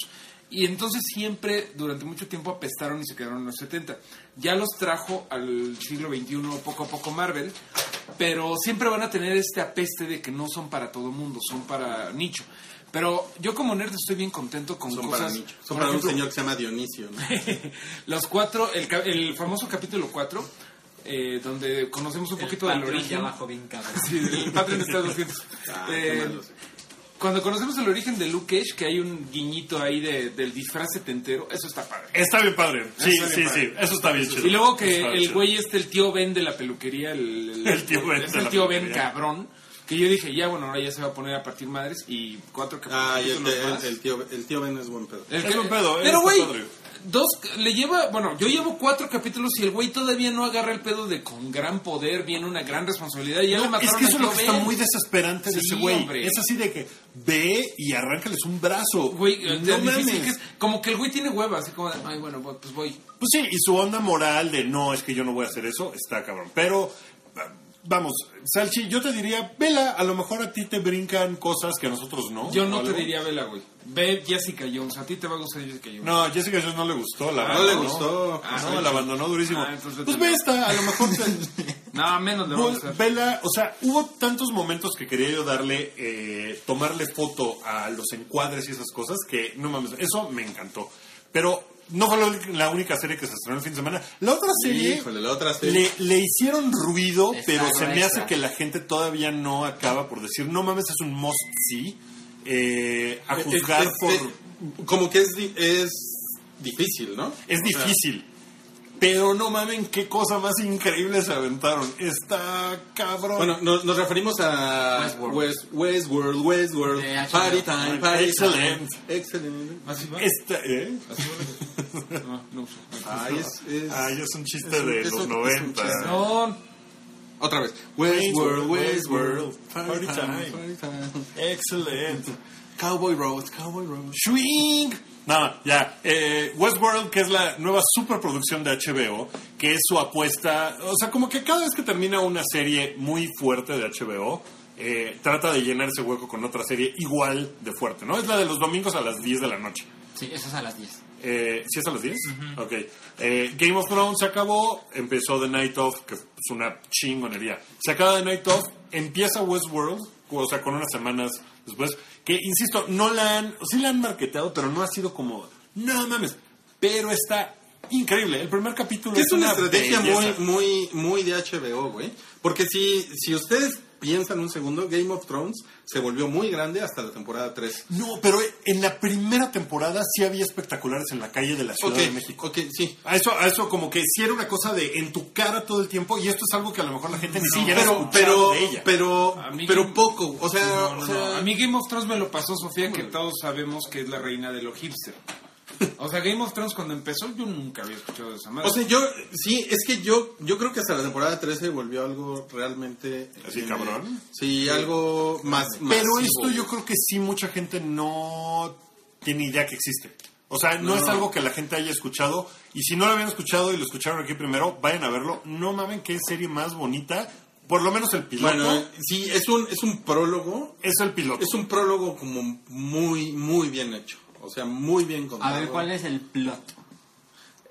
Y entonces siempre, durante mucho tiempo, apestaron y se quedaron en los 70. Ya los trajo al siglo XXI poco a poco Marvel. pero siempre van a tener este apeste de que no son para todo mundo, son para nicho. Pero yo como nerd estoy bien contento con Son cosas... para. Son para un señor que se llama Dionisio. ¿no? [LAUGHS] los cuatro, el, ca- el famoso capítulo 4, eh, donde conocemos un poquito del origen. ya bajó bien. [LAUGHS] Sí, el Patreon está a 200. Ah, Eh, cuando conocemos el origen de Luke Cage, que hay un guiñito ahí de- del disfraz setentero, eso está padre. Está bien padre. Sí, bien sí, padre. sí. Eso está bien chido. Y luego que el güey este, el tío Ben de la peluquería, el, [LAUGHS] El tío Ben es de el la tío Ben peluquería. cabrón, que yo dije, ya bueno, ahora ya se va a poner a partir madres y cuatro Ah, y el, capítulos el- más. el tío, el tío Ben es buen pedo. El Es buen pedo, eh, Pero güey, dos le lleva, bueno, yo llevo cuatro capítulos y el güey todavía no agarra el pedo de con gran poder viene una gran responsabilidad y ya le No, es mataron que eso es lo que está muy desesperante de Sí, ese güey. hombre. Es así de que ve y arráncales un brazo. Güey, no mames. que es. Como que el güey tiene hueva, así como de, ay, bueno, pues voy. Pues sí, y su onda moral de no, es que yo no voy a hacer eso, está cabrón. Pero, vamos, Salchi, yo te diría, vela, a lo mejor a ti te brincan cosas que a nosotros no. Yo no ¿o te diría vela, güey. Ve Jessica Jones, a ti te va a gustar Jessica Jones. No, Jessica Jones no le gustó, la Ah, no le gustó. Ah, no, la abandonó durísimo. Ah, pues ve esta, a lo mejor te... [LAUGHS] No, menos le va a Pues, gustar. vela, o sea, hubo tantos momentos que quería yo darle, eh, tomarle foto a los encuadres y esas cosas que, no mames, eso me encantó. Pero no fue la, única serie que se estrenó el fin de semana. La otra serie, Híjole, la otra serie. le, le hicieron ruido, Está pero se me hace que la gente todavía no acaba por decir, no mames, es un must see. eh, a juzgar es- por... es- como que es, di- es difícil, ¿no? Es difícil. Pero no mamen qué cosa más increíble se aventaron. Está cabrón. Bueno, nos, nos referimos a Westworld. West, Westworld, Westworld, HBO. Party Time, Party Excelente. Time. Excelente. Así va. Esta, ¿eh? [LAUGHS] No, no. Ah, Ay, es, es- Ay, es un chiste es un- de es los un- es un 90. chiste. No, Otra vez. Westworld, Westworld, Party Party Time, time. Party Time. Excelente. Cowboy Road, Cowboy Road. Swing. No, ya. Eh, Westworld, que es la nueva superproducción de HBO, que es su apuesta. O sea, como que cada vez que termina una serie muy fuerte de HBO, eh, trata de llenar ese hueco con otra serie igual de fuerte, ¿no? Es la de los domingos a las 10 de la noche. Sí, eso es a las 10. Eh, ¿Sí es a las 10? Ok. Eh, Game of Thrones se acabó, empezó The Night Of, que es una chingonería. Se acaba The Night Of, empieza Westworld, o sea, con unas semanas después, que, insisto, no la han, sí la han marketeado, pero no ha sido como, no mames, pero está increíble. El primer capítulo es, es una estrategia muy, muy, muy de HBO, güey. Porque si, si ustedes piensan un segundo, Game of Thrones se volvió muy grande hasta la temporada 3. No, pero en la primera temporada sí había espectaculares en la calle de la Ciudad de México. ok, sí. A eso, a eso como que sí era una cosa de en tu cara todo el tiempo y esto es algo que a lo mejor la gente ni siquiera Pero, pero, de ella. pero, pero Game- poco. O sea, no, no, o no. sea, A mí Game of Thrones me lo pasó Sofía, que todos sabemos que es la reina de lo hipster. O sea, Game of Thrones cuando empezó yo nunca había escuchado de esa madre. O sea, yo, sí, es que yo, yo creo que hasta la temporada 13 volvió algo realmente... ¿Así, eh, cabrón? Sí, algo más... Pero masivo, esto yo creo que sí mucha gente no tiene idea que existe. O sea, no, No. es algo que la gente haya escuchado. Y si no lo habían escuchado y lo escucharon aquí primero, vayan a verlo. No mamen qué serie más bonita. Por lo menos el piloto Bueno, sí, es un, es un prólogo. es el piloto. Es un prólogo como muy, muy bien hecho. O sea, muy bien contado. A ver, ¿cuál es el plot?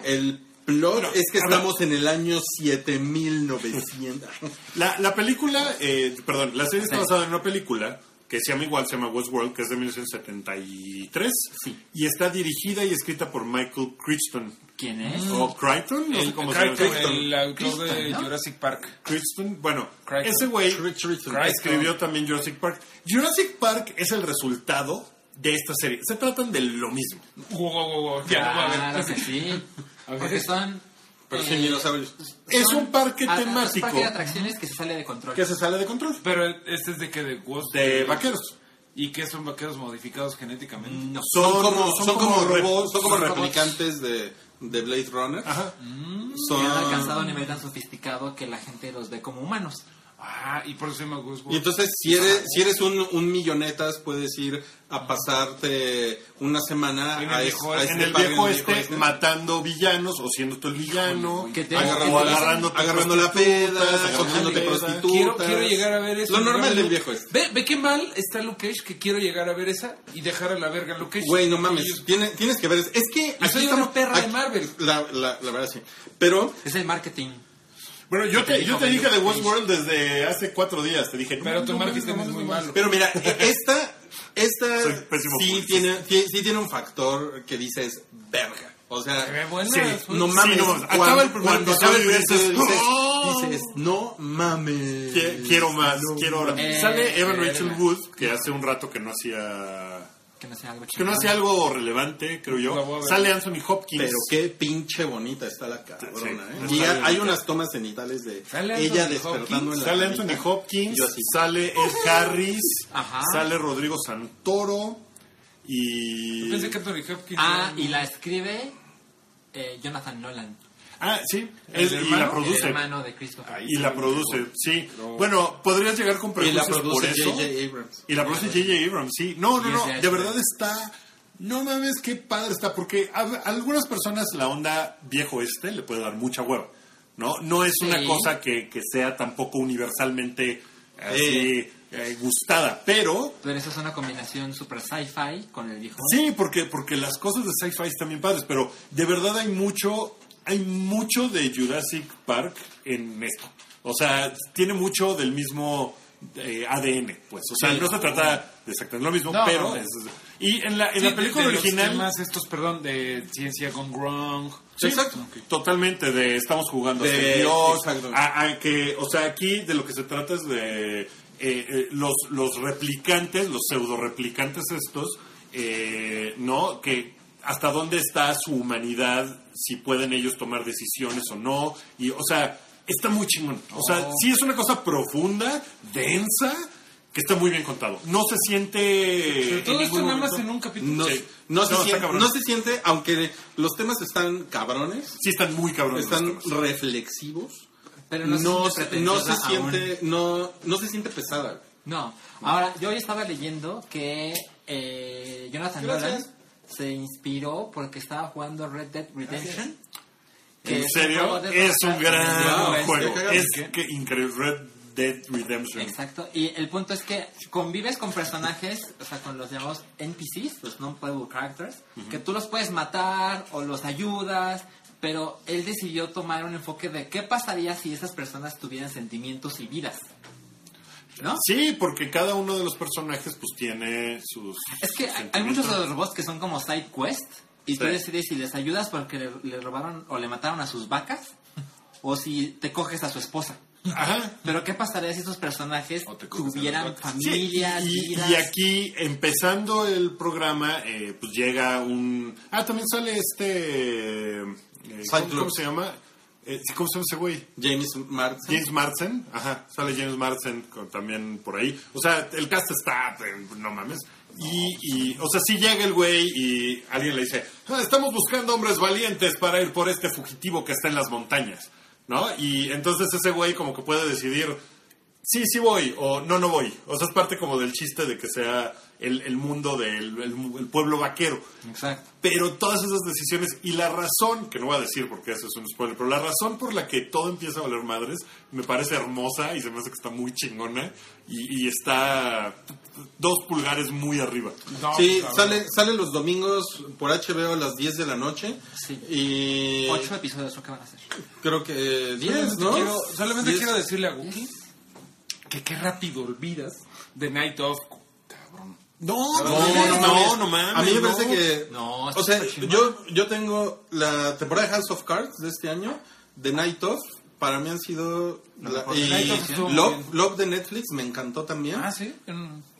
El plot Bueno, es que a ver. estamos en el año 7900. La, la película, eh, perdón, la serie está basada en una película que se llama igual, se llama Westworld, que es de 1973. Sí. Y está dirigida y escrita por Michael Crichton. ¿Quién es? O Crichton, no sé el, cómo se Crichton, llama. el autor de Crichton, ¿no? Jurassic Park. Crichton, bueno, Crichton. ese güey escribió también Jurassic Park. Jurassic Park es el resultado de esta serie. Se tratan de lo mismo. Wow, wow, wow. Claro que sí. [LAUGHS] Porque son... Pero eh, sin dinosaurios. Es son un parque temático parque de atracciones que se sale de control. que se sale de control. Pero este es de que de Ghost. De vaqueros. ¿Y qué son vaqueros modificados genéticamente? No. Son, como, son, como, re- robots, son como son robots. replicantes de, de Blade Runner. Ajá. Son- Y han alcanzado a un nivel tan sofisticado que la gente los ve como humanos. Ah, y por eso se llama Westworld. Y entonces, si eres, si eres un, un millonetas, puedes ir a pasarte una semana En el a, es- viejo a este, En este el parque, viejo en el este, viejo este, matando villanos o siendo tú el villano. Que te- agarrando, o agarrando, agarrando la peda, agarrando cogiéndote prostitutas. Quiero, quiero llegar a ver eso. Lo normal del viejo este. Ve, ve qué mal está Luke Cage que quiero llegar a ver esa y dejar a la verga a Luke Cage. Güey, no mames, yo- tiene- tienes que ver. Es que Y soy una perra de Marvel. La, la, la verdad sí. Pero Es el marketing. Bueno, yo te, yo te dije de Westworld desde hace cuatro días. Te dije, no, Pero no, tu no, marketing no, muy malo. Pero mira, [LAUGHS] e- esta, esta Soy sí tiene, ti- sí tiene un factor que dices, verga. O sea, buena, Sí, no mames. Sí, no mames. cuando, Acaba el primer cuando acaba el primer dices, "Oh". dices, no mames. Qui- Quiero más, quiero ahora. Eh, Sale Evan verga. Rachel Wood, que hace un rato que no hacía... Que no sea algo Que no hacía algo relevante, creo yo. Sale Anthony Hopkins. Pero qué pinche bonita está la cabrona, Sí, ¿eh? Y hay unas tomas cenitales de ella Anthony despertando en la Sale camita. Anthony Hopkins, Yo así. sale Ed Harris, Ajá. sale Rodrigo Santoro y... Pensé que Anthony Hopkins. Ah, y la escribe eh, Jonathan Nolan, Ah, sí, ¿El es- y la el produce. hermano de. Y la produce, sí. Bueno, podrías llegar con Y la prejuicios por eso. J.J. Abrams. Y la produce J.J. Abrams, sí. No, no, no, de verdad está... No mames, qué padre está, porque a, a algunas personas la onda viejo este le puede dar mucha hueva, ¿no? No es una Sí. cosa que, que sea tampoco universalmente así eh, gustada, pero... Pero eso es una combinación super sci-fi con el viejo. Sí, porque, porque las cosas de sci-fi están bien padres, pero de verdad hay mucho, hay mucho de Jurassic Park en esto. O sea, tiene mucho del mismo eh, ADN, pues. O sea, Sí. no se trata de exactamente lo mismo, No, pero... no. es- y en la, en Sí, la de- película de los original... temas estos, perdón, de ciencia con Gronk. Sí, Exacto. Totalmente, de estamos jugando a De- Dios. A, a que, o sea, aquí de lo que se trata es de eh, eh, los, los replicantes, los pseudo replicantes estos, eh, ¿no? Que hasta dónde está su humanidad, si pueden ellos tomar decisiones o no. Y, o sea, está muy chingón. O sea, sí es una cosa profunda, densa, que está muy bien contado. No se siente. Pero todo esto nada más en un capítulo. No, Sí. no, se No, está siente, no se siente, aunque los temas están cabrones, Sí, están muy cabrones. están reflexivos, Pero no, no, se, se, no se siente, no, no se siente pesada. No. Ahora, yo hoy estaba leyendo que eh, Jonathan Nolan se inspiró porque estaba jugando Red Dead Redemption. que ¿En es un serio? Es un gran juego. Wow, Es que increíble. Red Dead Redemption. Exacto. Y el punto es que convives con personajes, o sea, con los llamados NPCs, los non-playable characters, que tú los puedes matar o los ayudas, pero él decidió tomar un enfoque de qué pasaría si esas personas tuvieran sentimientos y vidas. ¿No? Sí, porque cada uno de los personajes pues tiene sus... Es que hay- muchos de los robots que son como side quest y tú Sí. decides si les ayudas porque le, le robaron o le mataron a sus vacas o si te coges a su esposa. Ajá. Pero ¿qué pasaría si esos personajes tuvieran. Sí, familias, y, vidas? y aquí, empezando el programa, eh, pues llega un... Ah, también sale este... eh, ¿cómo, Cyclops. cómo se llama? Eh, ¿Cómo se llama ese güey? James Martin. James Marsden, ajá, sale James Marsden también por ahí. O sea, el cast está, eh, no mames. Y, y, o sea, si llega el güey y alguien le dice, "Ah, estamos buscando hombres valientes para ir por este fugitivo que está en las montañas, ¿no? Y entonces ese güey como que puede decidir, sí, sí voy, o no, no voy. O sea, es parte como del chiste de que sea el, el mundo del el- el pueblo vaquero. Exacto. Pero todas esas decisiones y la razón, que no voy a decir porque eso es un spoiler, pero la razón por la que todo empieza a valer madres me parece hermosa y se me hace que está muy chingona y, y está dos pulgares muy arriba. No, Sí, cabrón. sale, sale los domingos por HBO a las 10 de la noche. Sí. Y Ocho episodios lo que van a hacer. creo que 10, Solamente, ¿no? quiero, solamente 10. quiero decirle a Guki que qué rápido olvidas The Night of. No, No, no, no, no, mames. A mí me no. parece que. No, o sea, yo, yo tengo la temporada de House of Cards de este año, The Night Of. Para mí han sido. La y Love. Love de Netflix me encantó también. Ah, sí.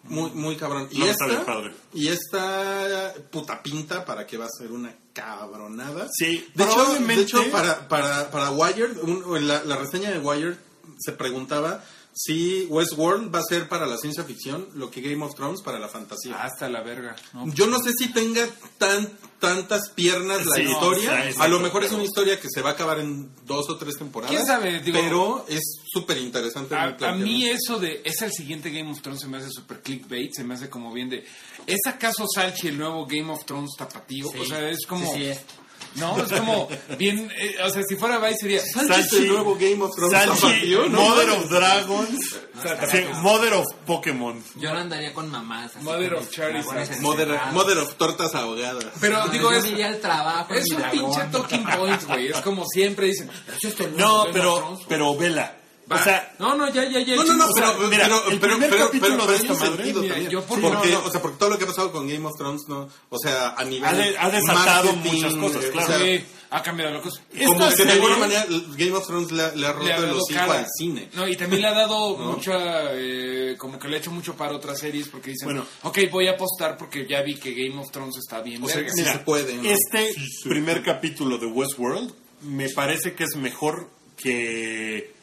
Muy, muy cabrón. Y No, está bien esta. padre. Y esta puta pinta para que va a ser una cabronada. Sí, de hecho, de hecho para, para, para Wired, un- en la, la reseña de Wired se preguntaba si Westworld va a ser para la ciencia ficción lo que Game of Thrones para la fantasía. Hasta la verga. ¿no? Yo no sé si tenga tan tantas piernas la Sí, historia. sí, a lo mejor es una historia que se va a acabar en dos o tres temporadas. ¿Quién sabe? Digo- pero es súper interesante. A, a mí eso de es el siguiente Game of Thrones se me hace super clickbait, se me hace como bien de ¿es acaso Salchi el nuevo Game of Thrones tapatío? Sí. O sea, es como Sí, sí, es. No, es como bien, eh, o sea, si fuera Vice sería Sánchez, el nuevo Game of Thrones Sanchi, ¿no? Mother of Dragons, sí, Mother of Pokémon. Yo no andaría con mamás. así Mother of Charizard. Mother, of Tortas Ahogadas. Pero No, digo, es, iría al trabajo. es un dragón. pinche talking points, güey. Es como siempre dicen. "Es esto No, pero, Thrones", güey. pero vela. Va. O sea, no, no, ya, ya, ya. No, no, no, o sea, pero, mira, pero, el pero, primer pero, capítulo pero, de pero esta madre, sentido mira, también. yo por- porque, no, no. o sea, porque todo lo que ha pasado con Game of Thrones, ¿no? O sea, a nivel Ha de- ha desatado muchas cosas, claro. o sea, Sí, ha cambiado la cosa. como que de alguna manera Game of Thrones le, ha- le ha roto Le ha el hocico al cine. No, y también le ha dado [LAUGHS] mucha, eh, como que le ha hecho mucho para otras series porque dicen, Bueno. ok, voy a apostar porque ya vi que Game of Thrones está bien. O sea, verga". sí se puede, ¿no? Este primer capítulo de Westworld me parece que es mejor que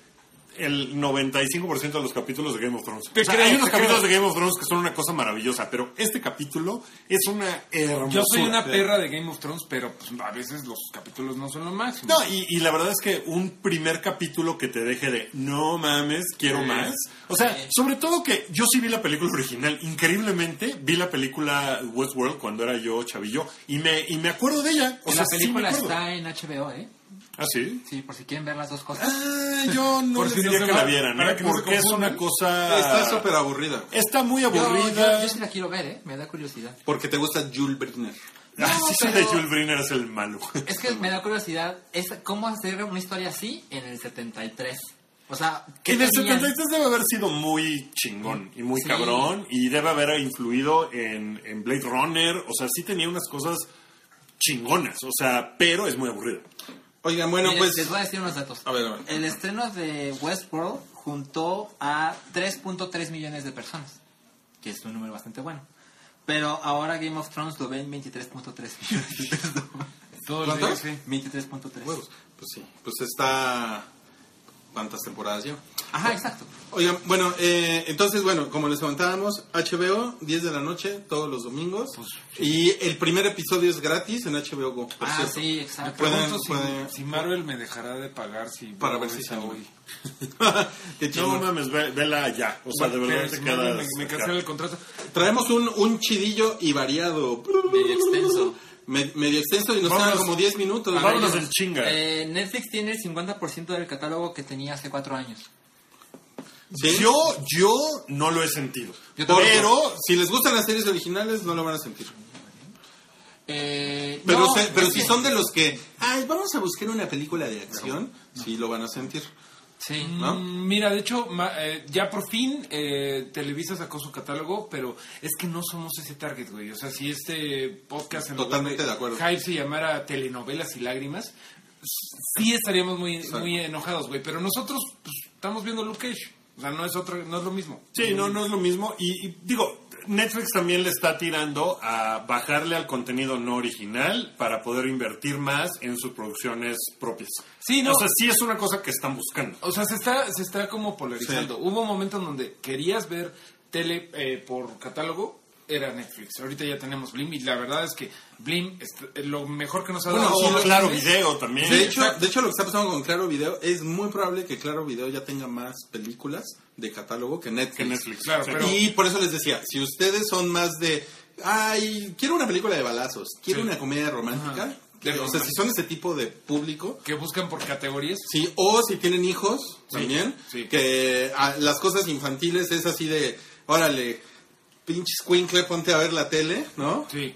el 95% de los capítulos de Game of Thrones. O sea, creo, hay unos capítulos creo. de Game of Thrones que son una cosa maravillosa, pero este capítulo es una hermosura. Yo soy una perra de Game of Thrones, pero pues, a veces los capítulos no son lo máximo. No, y, y la verdad es que un primer capítulo que te deje de no mames, quiero más. O sea, sobre todo que yo sí vi la película original. Increíblemente, vi la película Westworld cuando era yo chavillo y me, y me acuerdo de ella. O sea, la película está en HBO, ¿eh? ¿Ah, sí? Sí, por si quieren ver las dos cosas. Ah, yo [LAUGHS] no Por les si no diría se que va- la vieran, ¿eh? no porque es una cosa... Está súper aburrida. Está muy Yo, yo, aburrida. yo sí la quiero ver, ¿eh? Me da curiosidad. Porque te gusta Jules Briner. [LAUGHS] Ah, sí, pero- de Jules Briner es el malo. Es que me da curiosidad es cómo hacer una historia así en el 73. O sea, Que ¿qué en el tenían? 73 debe haber sido muy chingón y muy Sí. cabrón y debe haber influido en, en Blade Runner. O sea, sí tenía unas cosas chingonas, o sea, pero es muy aburrido. Oigan, bueno, Miren, pues... les voy a decir unos datos. A ver, a ver. El estreno de Westworld juntó a 3.3 millones de personas, que es un número bastante bueno. Pero ahora Game of Thrones lo ven 23.3 millones de personas. Todo el ¿Cuánto? día, sí. 23.3. Huevos. Pues sí, pues está... ¿Cuántas temporadas lleva? Ajá, exacto. Oigan, bueno, eh, entonces, bueno, como les comentábamos, HBO, 10 de la noche, todos los domingos. Y el primer episodio es gratis en HBO Go. por Ah, cierto. sí, Me exacto. Pueden- pregunto si, pueden- si Marvel me dejará de pagar si Para ver si se hoy. [LAUGHS] Qué No mames, ve- vela ya. O sea, de verdad te quedas... me, me cancela el contrato. Traemos un, un chidillo y variado. Medio extenso. Me- medio extenso y nos quedan como 10 minutos. Del chinga. Eh, Netflix tiene el 50% del catálogo que tenía hace cuatro años. ¿Sí? Yo, yo no lo he sentido. Yo Pero si les gustan las series originales, no lo van a sentir. Eh, Pero, no, se- pero si que- son de los que, ay, vamos a buscar una película de acción, sí lo van a sentir. Sí. ¿No? Mm, Mira, de hecho, ma- eh, ya por fin eh, Televisa sacó su catálogo, pero es que no somos ese target, güey. O sea, si este podcast en Totalmente de acuerdo. Hype se llamara Telenovelas y Lágrimas, sí estaríamos muy, muy enojados, güey. Pero nosotros pues, estamos viendo Luke Cage. O sea, no es, otro, no es lo mismo. Sí, no, no es lo mismo. Y, y digo, Netflix también le está tirando a bajarle al contenido no original para poder invertir más en sus producciones propias. Sí, no. O sea, sí es una cosa que están buscando. O sea, se está, se está como polarizando. Sí. Hubo un momento en donde querías ver tele eh, por catálogo, era Netflix. Ahorita ya tenemos Blim y la verdad es que Blim es lo mejor que nos ha Bueno, dado. sí, O lo- claro, video también. De hecho, de hecho, lo que está pasando con Claro Video es muy probable que Claro Video ya tenga más películas de catálogo que Netflix. que Netflix. Claro, Sí. pero- Y por eso les decía, si ustedes son más de, ay, quiero una película de balazos, quiero Sí. una comedia romántica, Ajá. o sea, si son ese tipo de público, que buscan por categorías. Sí, o si tienen hijos también, sí. que ah, las cosas infantiles es así de, órale, pinches Quinkle, ponte a ver la tele, ¿no? Sí.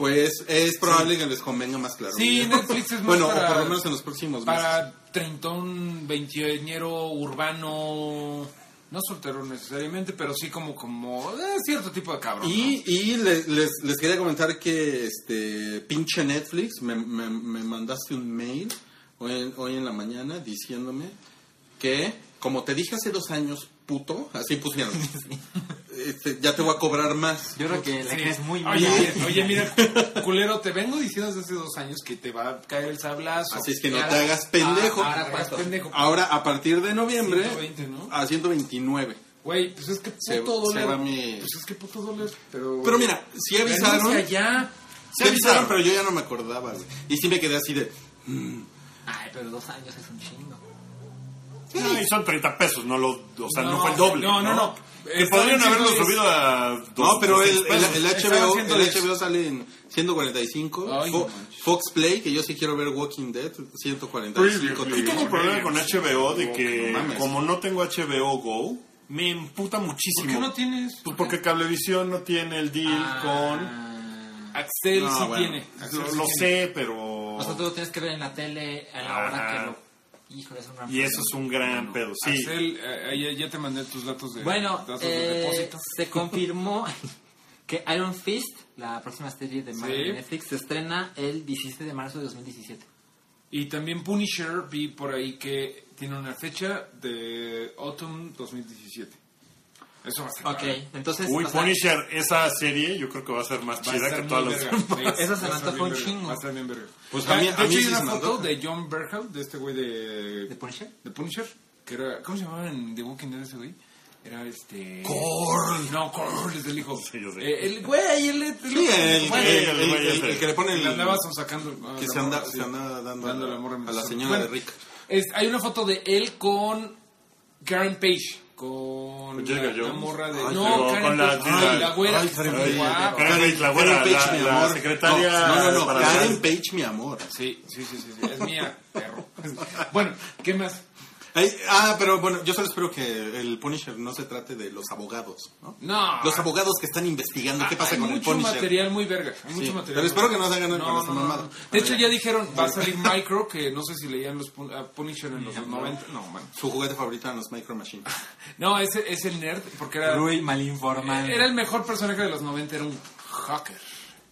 Pues es probable que les convenga más claro. Sí, [LAUGHS] Netflix es más Bueno, para- o por lo menos en los próximos meses. Para treintón, veinteañero, urbano, no soltero necesariamente, pero sí como, como eh, cierto tipo de cabrón. Y, y le- les, les quería comentar que este pinche Netflix me, me- me mandaste un mail hoy en, hoy en la mañana diciéndome que, como te dije hace dos años, puto, así pusieron, [LAUGHS] este, ya te voy a cobrar más. Yo creo que la Sí. crees muy oye, mal. oye, mira, culero, te vengo diciendo desde hace dos años que te va a caer el sablazo. Así es que no te hagas pendejo. Ah, ahora pendejo. Ahora, a partir de noviembre, 120, ¿no? a 129. Güey, pues es que Se- puto se dólar. va mi- Pues es que puto dólar. Pero, Pero mira, si avisaron, ya. sí avisaron, pero yo ya no me acordaba, güey. Y sí me quedé así de, Ay, pero dos años es un chingo. No, y son 30 pesos, no lo, o sea, no, No, fue el doble. no, no, no. Que podrían haberlo subido a dos- No, pero el, 200 el, el pesos. HBO, siendo el. HBO sale en 145. Ay, Fo-. Fox Play, que yo sí quiero ver Walking Dead, 145. Yo tengo un problema con HBO de que, No mames. como no tengo HBO Go, me emputa ¿Por muchísimo. qué no tienes? Pues porque Cablevisión no tiene el deal Ah, Axel No, sí bueno. tiene. con... Axel Lo, sí lo tiene. sé, pero... O sea, tú lo tienes que ver en la tele a la hora que lo... Híjole, es un gran Y eso es un gran pedo, sí. Axel, eh, ya, ya te mandé tus datos de, Bueno, datos de eh, depósito. se [LAUGHS] confirmó [LAUGHS] que Iron Fist, la próxima serie de Marvel Sí. de Netflix, se estrena el 17 de marzo de 2017. Y también Punisher, vi por ahí que tiene una fecha de Autumn 2017. Eso va a ser. Ok, padre. entonces... Uy, o sea, Punisher, esa serie yo creo que va a ser más a chida que todas las demás. Eso se a me estar antojó un chingo. Va a estar bien verga. Pues Ah, a mí- de a mí hecho, hay una foto de John Berhout, de este güey de, ¿De Punisher? de Punisher, que era, ¿cómo se llamaba en The Walking Dead ese güey? Era este... Korl. No, Korl es el hijo. Sí, yo sé. Eh, el güey, el... el, Sí, el, el- el el- güey el- ese. el que le pone que el... le andaba sacando... ah, que se anda, se anda dando, Dando a, la a señora de Rick. hay una foto de él con Karen Page. Con ¿Con Jessica la, morra de... Ay, no, Karen con la- Page. la- Ay, la güera. Ay, que está Karen muy Page. guapa. Karen Page, la güera, Karen la- Page, mi la amor. secretaria No, no, no, Karen Page, mi amor. Sí, sí, sí, sí, sí, es mía, perro. [LAUGHS] Bueno, ¿qué más? Ay, ah, pero bueno, yo solo espero que el Punisher no se trate de los abogados, ¿no? No. Los abogados que están investigando qué pasa hay con el mucho Punisher. material muy verga. Hay Sí, mucho material. pero espero que no se hagan con no, mamada. no. De hecho, ya dijeron, va a salir Micro, que no sé si leían los Pun- a Punisher en los 90. No, man. Su juguete favorito eran los Micro Machines. [LAUGHS] No, ese es el nerd, porque era, Rui malinformado. era el mejor personaje de los 90, era un hacker.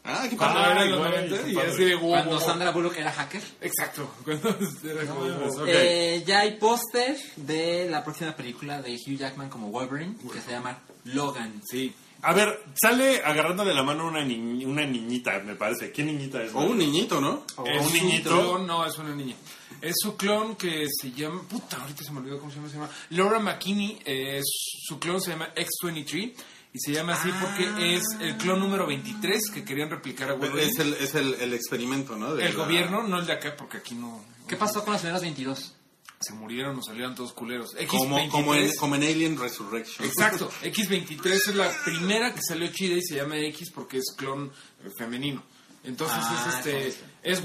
Ah, Cuando era en los güey, 90 qué y así de wow, Cuando wow. Sandra Bullock era hacker. Exacto. [LAUGHS] Cuando era wow. Eh, ya hay póster de la próxima película de Hugh Jackman como Wolverine, que se llama Logan. Sí. A ver, sale agarrándole la mano una, ni- una niñita, me parece. ¿Qué niñita es? O un niñito, ¿no? Es un su niñito. no, es una niña. Es su clon que se llama. Puta, ahorita se me olvidó cómo se llama. Se llama Laura McKinney. eh, su clon se llama X23. Y se llama así porque es el clon número 23 que querían replicar a Wolverine. Es el, es el, el experimento, ¿no? De el la- gobierno, no el de acá, porque aquí no. ¿Qué pasó con los primeros 22? Se murieron o salieron todos culeros. X23. Como, como, en, como en Alien Resurrection. Exacto, X23 es la primera que salió chida y se llama X porque es clon eh, femenino. Entonces Ah, es este entonces. es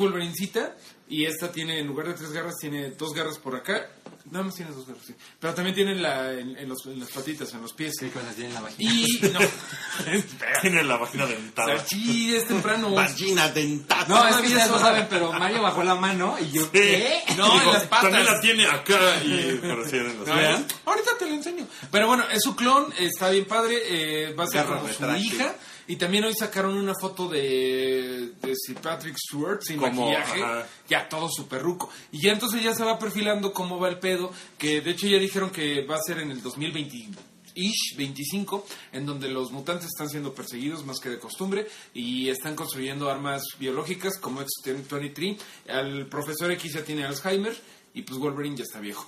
y esta tiene en lugar de tres garras tiene dos garras por acá. Nada más tiene dos garras, sí. Pero también tiene la, en, en los, en las patitas, en los pies. ¿Qué cosas tiene en la vagina? Y [LAUGHS] no. [LAUGHS] Tiene la vagina O dentada. sea, sí, es temprano. Vagina dentada. No, es que ustedes no saben, pero Mario bajó la mano y yo, ¿qué? No, en las patas. También la tiene acá y... Pero sí, en las- No. Ahorita te lo enseño. Pero bueno, es su clon, está bien padre, eh, va a ser como su hija. Y también hoy sacaron una foto de, de Sir Patrick Stewart sin Como, maquillaje, ajá. ya todo súper ruco. Y ya entonces ya se va perfilando cómo va el pedo, que de hecho ya dijeron que va a ser en el 2020. Ish 25, en donde los mutantes están siendo perseguidos más que de costumbre y están construyendo armas biológicas como X-23. El profesor X ya tiene Alzheimer y pues Wolverine ya está viejo.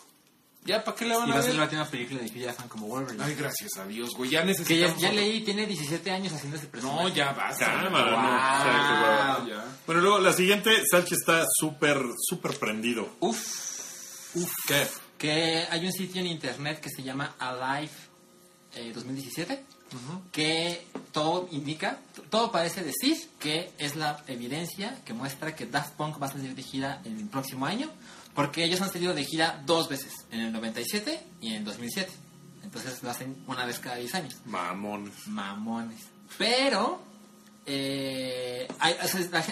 ¿Ya para qué le van Y a va a ser ver? la última película de Hugh Jackman como Wolverine. Ay, gracias a Dios, güey. Ya que ya, necesitamos. ya leí, tiene 17 años haciendo ese personaje. No, ya basta. Cámara, no. Wow. O sea, qué hueva. Ya. Bueno, luego la siguiente, Sánchez está súper, súper prendido. Uf, Uf, ¿qué? que hay un sitio en internet que se llama Alive eh, 2017 que todo indica, todo parece decir que es la evidencia que muestra que Daft Punk va a salir de gira en el próximo año porque ellos han salido de gira dos veces, en el 97 y en el 2007. Entonces lo hacen una vez cada 10 años. Mamón. Mamones. Pero, eh, hay- o sea, la-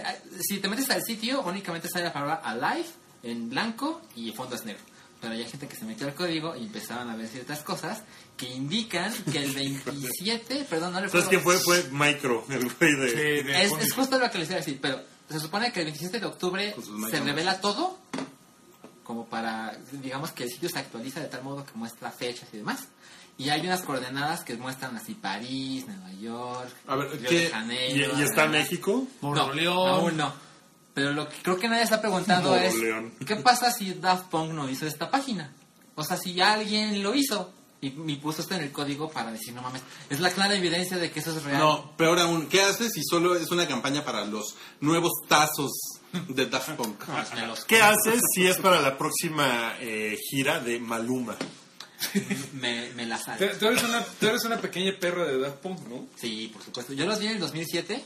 si te metes al sitio, únicamente sale la palabra alive en blanco y el fondo es negro. Pero hay gente que se metió al código y empezaban a ver ciertas cosas que indican que el [LAUGHS] 27, perdón, no le ¿Sabes quién fue? Fue Micro, el güey de... Sí, de- es, es justo lo que les iba a decir, pero se supone que el 27 de octubre se revela todo, como para, digamos que el sitio se actualiza de tal modo que muestra fechas y demás. Y hay unas coordenadas que muestran así París, Nueva York, A ver, Río ¿qué- de ¿Y, Janeiro. y está. México? Por No, León. aún no. Pero lo que creo que nadie está preguntando Moro es, León. ¿qué pasa si Daft Punk no hizo esta página? O sea, si alguien lo hizo y me puso esto en el código para decir, no mames, es la clara evidencia de que eso es real. No, peor aún, ¿qué haces si solo es una campaña para los nuevos tazos [LAUGHS] de Daft Punk. ¿Qué haces si es para la próxima eh, gira de Maluma? Me, me la sale. Tú tú eres, una, tú eres una pequeña perra de Daft Punk, ¿no? Sí, por supuesto. Yo los vi en el 2007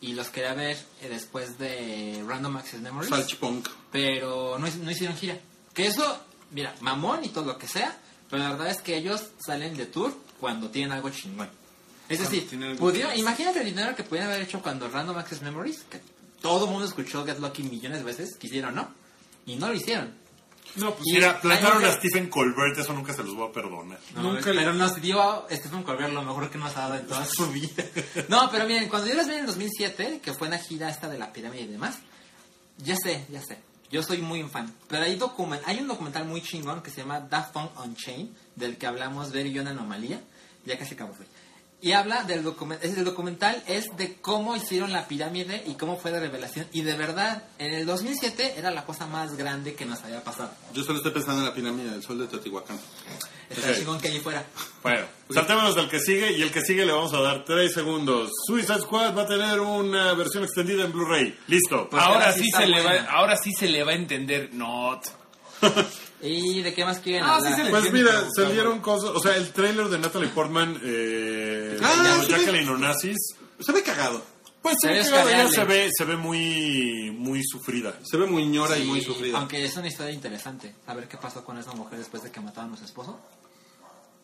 y los quería ver eh, después de Random Access Memories. Salch Punk. pero no, hic- no hicieron gira. Que eso, mira, mamón y todo lo que sea, pero la verdad es que ellos salen de tour cuando tienen algo chingón. Es decir, imagínate el dinero que pudieran haber hecho cuando Random Access Memories, que todo el mundo escuchó Get Lucky millones de veces, quisieron, ¿no? Y no lo hicieron. No, pues Mira, plantaron a Stephen Colbert, eso nunca se los voy a perdonar. No, Nunca le- pero nos dio Stephen Colbert lo mejor que nos ha dado en toda su [LAUGHS] vida. No, pero miren, cuando yo los vi en el 2007, que fue una gira esta de la pirámide y demás, ya sé, ya sé. Yo soy muy un fan. Pero hay, document hay un documental muy chingón que se llama Daft Punk Unchained, del que hablamos Ver y yo en Anomalía. Ya casi acabo, güey. Y habla del documental. El documental es de cómo hicieron la pirámide y cómo fue de revelación. Y de verdad, en el 2007 era la cosa más grande que nos había pasado. Yo solo estoy pensando en la pirámide del sol de Teotihuacán. Está Ok. chingón que allí fuera. Bueno, saltémonos al que sigue y el que sigue le vamos a dar 3 segundos. Suicide Squad va a tener una versión extendida en Blu-ray. Listo. Pues ahora ahora sí sí se le va, ahora sí se le va a entender. Not. [LAUGHS] ¿Y de qué más quieren Ah, hablar? sí se le- Pues mira, salieron cosas, o sea, el trailer de Natalie Portman, eh, Ah, sí. Jacqueline Onassis, Se ve cagado. pues Se se, ve se ve, se ve muy, muy sufrida. Se ve muy ñora y muy sufrida. Aunque es una historia interesante. Saber qué pasó con esa mujer después de que mataron a su esposo.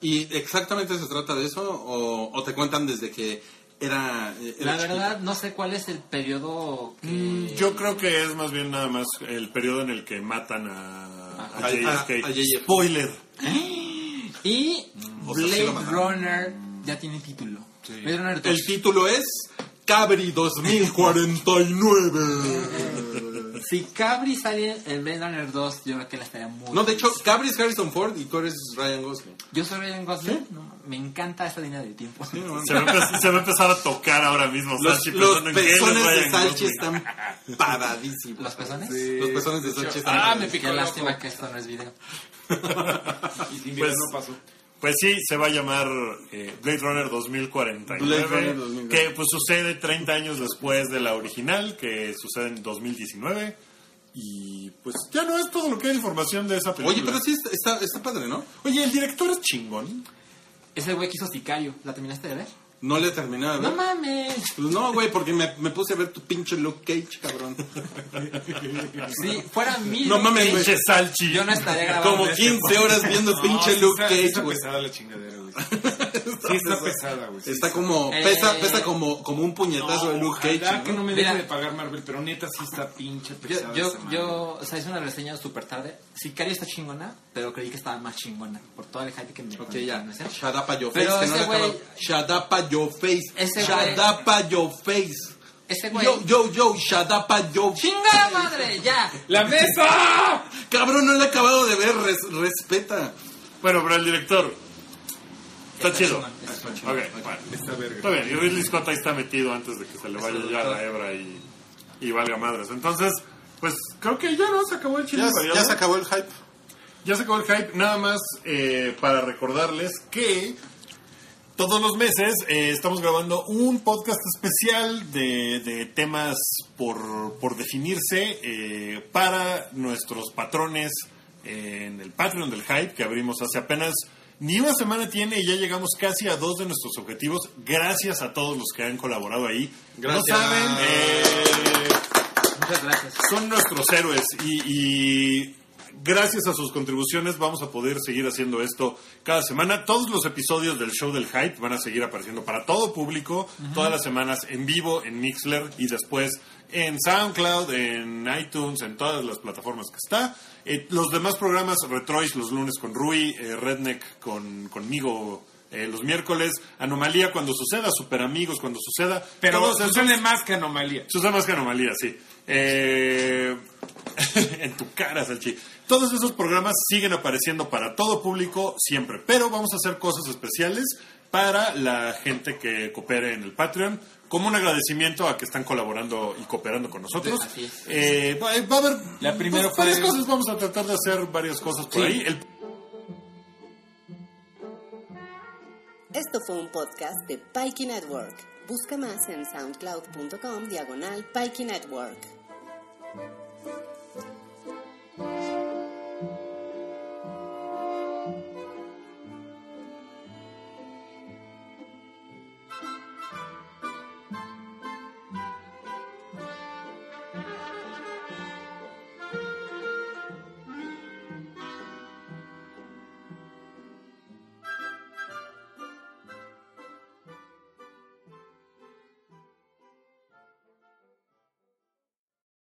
¿Y exactamente se trata de eso? ¿O, o te cuentan desde que era... eh, era La chiquita? verdad, no sé cuál es el periodo que... Mm, Yo creo que es más bien nada más el periodo en el que matan a, a A- JFK. a- a JFK. Spoiler. [GASPS] Y O sea, sí Blade. Runner ya tiene título. Blade Runner 2. El título es Cabri 2049. [LAUGHS] Si Cabri sale en Blade Runner 2, yo creo que la estaría muy... No, de hecho, Cabri es Harrison Ford y tú eres Ryan Gosling. Yo soy Ryan Gosling. no, me encanta esta línea de tiempo. [LAUGHS] Se va, a empe- se va a empezar a tocar ahora mismo. Los, Salchi, los es pezones de Salchi Gosling. están [LAUGHS] paradísimos. ¿Los pezones? Los pezones de Salchi están Ah, me picó Qué lástima que esto no es video. [LAUGHS] Y sin Pues- video no pasó. Pues sí, se va a llamar eh, Blade Runner 2049. Blade Runner 2049. Que pues sucede 30 años después de la original, que sucede en 2019. Y pues ya no es todo lo que hay de información de esa película. Oye, pero sí está, está, está padre, ¿no? Oye, el director es chingón. Ese güey que hizo Sicario. ¿La terminaste de ver? No le terminé de ver. No mames. Pues no, güey, porque me, me puse a ver tu pinche Luke Cage, cabrón. Si fuera mi No mames, güey. Pinche Salchi. yo no estaría grabando Como este 15 horas viendo pinche No, sí Luke Cage, güey. la chingadera, güey. Sí está pesada, güey. Está como, Eh, pesa, pesa como, como un puñetazo de Luke Cage, que no me Mira. deje de pagar Marvel, pero neta sí está pinche Yo, pesada. yo, yo, o sea, hice una reseña súper tarde. Sicario está chingona, pero creí que estaba más chingona por todo el hype que me Ok, ya. Shut up your face, que no le acabo. Shut up your face. Shut up your face. Ese güey. Yo, yo, yo, shut up a your ¡Chingada madre! ¡Ya! ¡La mesa! Cabrón, no le he acabado de ver, res- respeta. Bueno, pero el director. Está, Está chido. está verga. Está bien. Y Ridley Scott ahí está metido antes de que se le vaya ya la hebra y, y valga madres. Entonces, pues creo que ya no se acabó el chile Ya, se acabó el hype. Ya se acabó el hype. Nada más eh, para recordarles que todos los meses eh, estamos grabando un podcast especial de, de temas por, por definirse eh, para nuestros patrones en el Patreon del Hype que abrimos hace apenas ni una semana tiene y ya llegamos casi a dos de nuestros objetivos gracias a todos los que han colaborado ahí. Gracias. No saben, eh, Muchas gracias. son nuestros héroes y, y gracias a sus contribuciones vamos a poder seguir haciendo esto cada semana. Todos los episodios del show del hype van a seguir apareciendo para todo público todas las semanas en vivo en Mixler y después en SoundCloud, en iTunes, en todas las plataformas que está. Eh, los demás programas, Retrois los lunes con Rui, eh, Redneck con, conmigo eh, los miércoles, Anomalía cuando suceda, Super Amigos cuando suceda. Pero suene más que anomalía. Sucede más que anomalía, sí. Eh, [LAUGHS] en tu cara, Salchi. Todos esos programas siguen apareciendo para todo público siempre, pero vamos a hacer cosas especiales para la gente que coopere en el Patreon, como un agradecimiento a que están colaborando y cooperando con nosotros. Así es. Eh, va, va a haber La primera pues, varias fue- cosas, vamos a tratar de hacer varias cosas por Sí. ahí. El Esto fue un podcast de Pikey Network. Busca más en soundcloud.com diagonal Pikey Network.